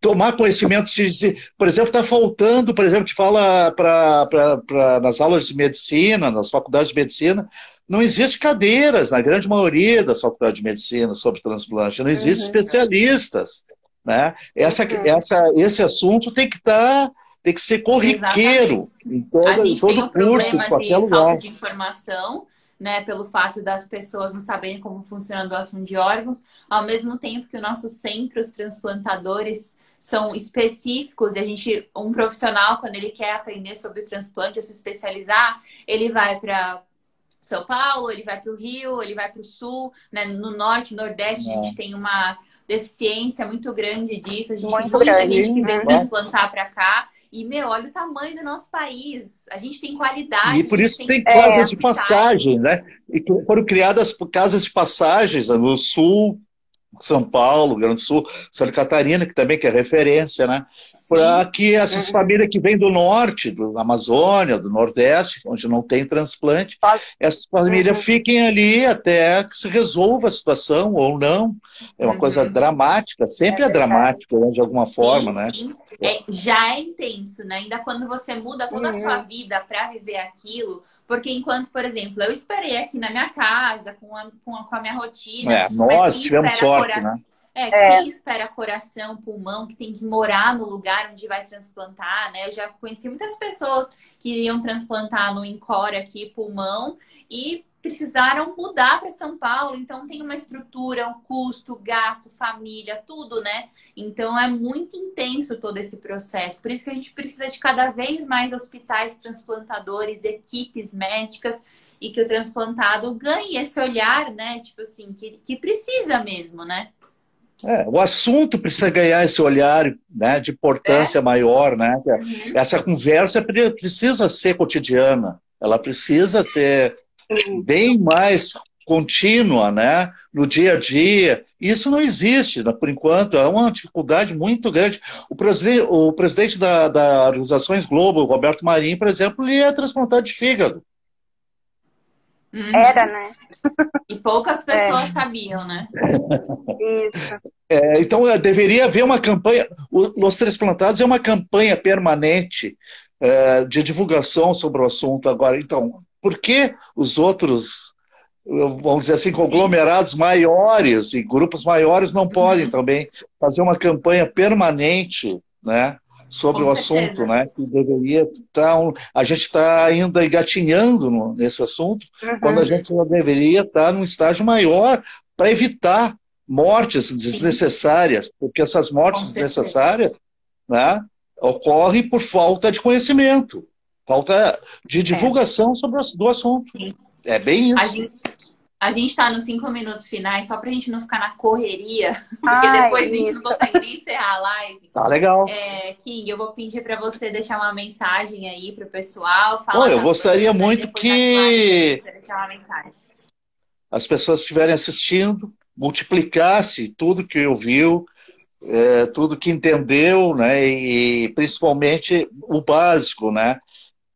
tomar conhecimento, se, se por exemplo, está faltando, por exemplo, te fala para nas aulas de medicina, nas faculdades de medicina, não existe cadeiras, na grande maioria das faculdades de medicina, sobre transplante, não existem uhum. especialistas. Né? Essa, uhum. essa, esse assunto tem que estar. Tá, tem que ser corriqueiro Exatamente. em todo, a gente todo tem um curso, em qualquer de lugar. falta de informação, né, pelo fato das pessoas não saberem como funciona a doação de órgãos, ao mesmo tempo que os nossos centros transplantadores são específicos e a gente, um profissional, quando ele quer aprender sobre o transplante ou se especializar, ele vai para São Paulo, ele vai para o Rio, ele vai para o Sul, né? no Norte, Nordeste, a gente é. tem uma deficiência muito grande disso, a gente muito tem muita grande, gente que vem né? transplantar para cá. E, meu, olha o tamanho do nosso país. A gente tem qualidade. E por isso tem, tem casas é, de passagem, né? E foram criadas casas de passagens no sul, são Paulo, Grande do Sul, Santa Catarina, que também que é referência, né? Para que essas uhum. famílias que vêm do norte, do Amazônia, do Nordeste, onde não tem transplante, essas famílias uhum. fiquem ali até que se resolva a situação ou não. É uma uhum. coisa dramática, sempre é, é dramática, né, de alguma forma, sim, né? Sim. É, já é intenso, né? Ainda quando você muda toda a sua uhum. vida para viver aquilo, porque enquanto, por exemplo, eu esperei aqui na minha casa, com a, com a, com a minha rotina. É, nós tivemos sorte, coração, né? É, é, quem espera coração, pulmão, que tem que morar no lugar onde vai transplantar, né? Eu já conheci muitas pessoas que iam transplantar no Encore aqui, pulmão, e precisaram mudar para São Paulo, então tem uma estrutura, um custo, gasto, família, tudo, né? Então é muito intenso todo esse processo. Por isso que a gente precisa de cada vez mais hospitais transplantadores, equipes médicas e que o transplantado ganhe esse olhar, né? Tipo assim, que, que precisa mesmo, né? É, o assunto precisa ganhar esse olhar né, de importância é. maior, né? Uhum. Essa conversa precisa ser cotidiana, ela precisa ser bem mais contínua, né? No dia a dia. Isso não existe, né? por enquanto, é uma dificuldade muito grande. O presidente, o presidente da, da Organizações Globo, Roberto Marinho, por exemplo, ele é transplantado de fígado. Uhum. Era, né? E poucas pessoas é. sabiam, né? Isso. É, então, é, deveria haver uma campanha. Os Transplantados é uma campanha permanente é, de divulgação sobre o assunto agora. Então, por que os outros, vamos dizer assim, conglomerados maiores e grupos maiores não podem uhum. também fazer uma campanha permanente, né? Sobre Com o certeza. assunto, né? Que deveria estar. Um, a gente está ainda engatinhando no, nesse assunto, uhum. quando a gente deveria estar num estágio maior para evitar mortes desnecessárias, porque essas mortes desnecessárias né, ocorrem por falta de conhecimento. Falta de divulgação é. sobre o do assunto. É bem isso. A gente, A gente está nos cinco minutos finais, só para a gente não ficar na correria, porque Ai, depois a gente não consegue nem encerrar a live. Tá legal. É, King, eu vou pedir para você deixar uma mensagem aí para o pessoal. Falar eu gostaria muito que as pessoas que estiverem assistindo multiplicasse tudo que ouviu, é, tudo que entendeu, né, e principalmente o básico, né,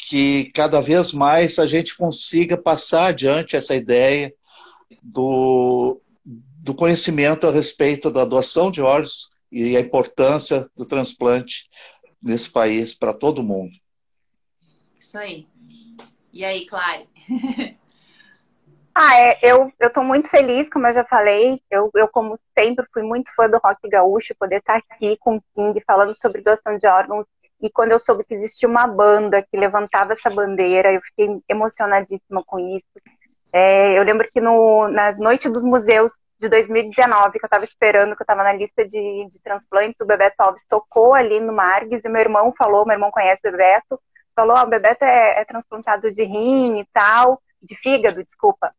que cada vez mais a gente consiga passar adiante essa ideia do, do conhecimento a respeito da doação de órgãos e a importância do transplante nesse país para todo mundo. Isso aí. E aí, Clare? Ah, é, eu estou muito feliz, como eu já falei. Eu, eu, como sempre, fui muito fã do rock gaúcho, poder estar aqui com o King falando sobre doação de órgãos. E quando eu soube que existia uma banda que levantava essa bandeira, eu fiquei emocionadíssima com isso. É, eu lembro que no, nas Noites dos Museus de 2019, que eu estava esperando, que eu estava na lista de, de transplantes, o Bebeto Alves tocou ali no Margues e meu irmão falou, meu irmão conhece o Bebeto, falou, o Bebeto é, é transplantado de rim e tal, de fígado, desculpa.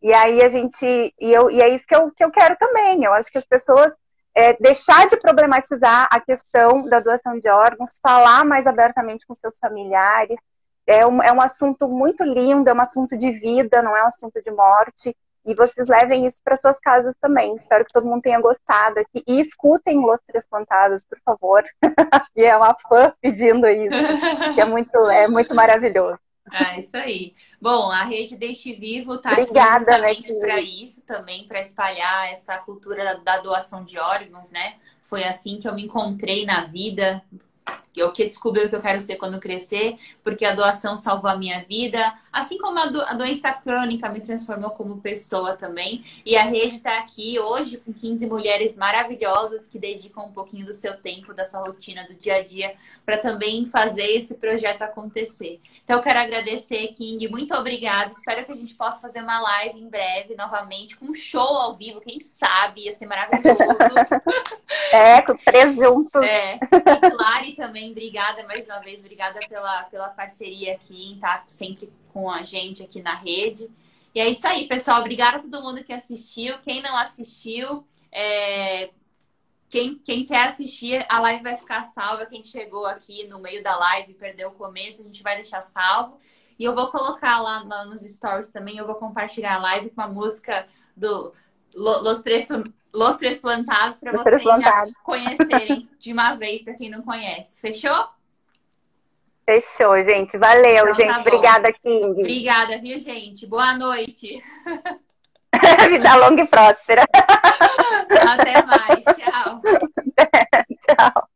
E aí a gente. E, eu, e é isso que eu, que eu quero também. Eu acho que as pessoas é, deixar de problematizar a questão da doação de órgãos, falar mais abertamente com seus familiares. É um, é um assunto muito lindo, é um assunto de vida, não é um assunto de morte. E vocês levem isso para suas casas também. Espero que todo mundo tenha gostado aqui. E escutem Los Três Plantados, por favor. e é uma fã pedindo isso, que é muito, é muito maravilhoso. É isso aí. Bom, a rede Deixe Vivo está aqui justamente para isso também, para espalhar essa cultura da doação de órgãos, né? Foi assim que eu me encontrei na vida, eu que descobri o que eu quero ser quando crescer, porque a doação salvou a minha vida, assim como a, do, a doença crônica me transformou como pessoa também. E a rede está aqui hoje com 15 mulheres maravilhosas que dedicam um pouquinho do seu tempo, da sua rotina, do dia a dia, para também fazer esse projeto acontecer. Então, eu quero agradecer, King, muito obrigada. Espero que a gente possa fazer uma live em breve, novamente, com um show ao vivo, quem sabe, ia ser maravilhoso. É, com três juntos. É, e Clary também também, obrigada mais uma vez, obrigada pela, pela parceria aqui, tá sempre com a gente aqui na rede. E é isso aí, pessoal. Obrigada a todo mundo que assistiu. Quem não assistiu, é... quem, quem quer assistir, a live vai ficar salva. Quem chegou aqui no meio da live perdeu o começo, a gente vai deixar salvo. E eu vou colocar lá nos stories também, eu vou compartilhar a live com a música do Los Três Los Três Plantados para vocês já conhecerem de uma vez, para quem não conhece. Fechou? Fechou, gente. Valeu, então, tá gente. Tá Obrigada, King. Obrigada, viu, gente? Boa noite. Vida longa e próspera. Até mais. Tchau. Até, tchau.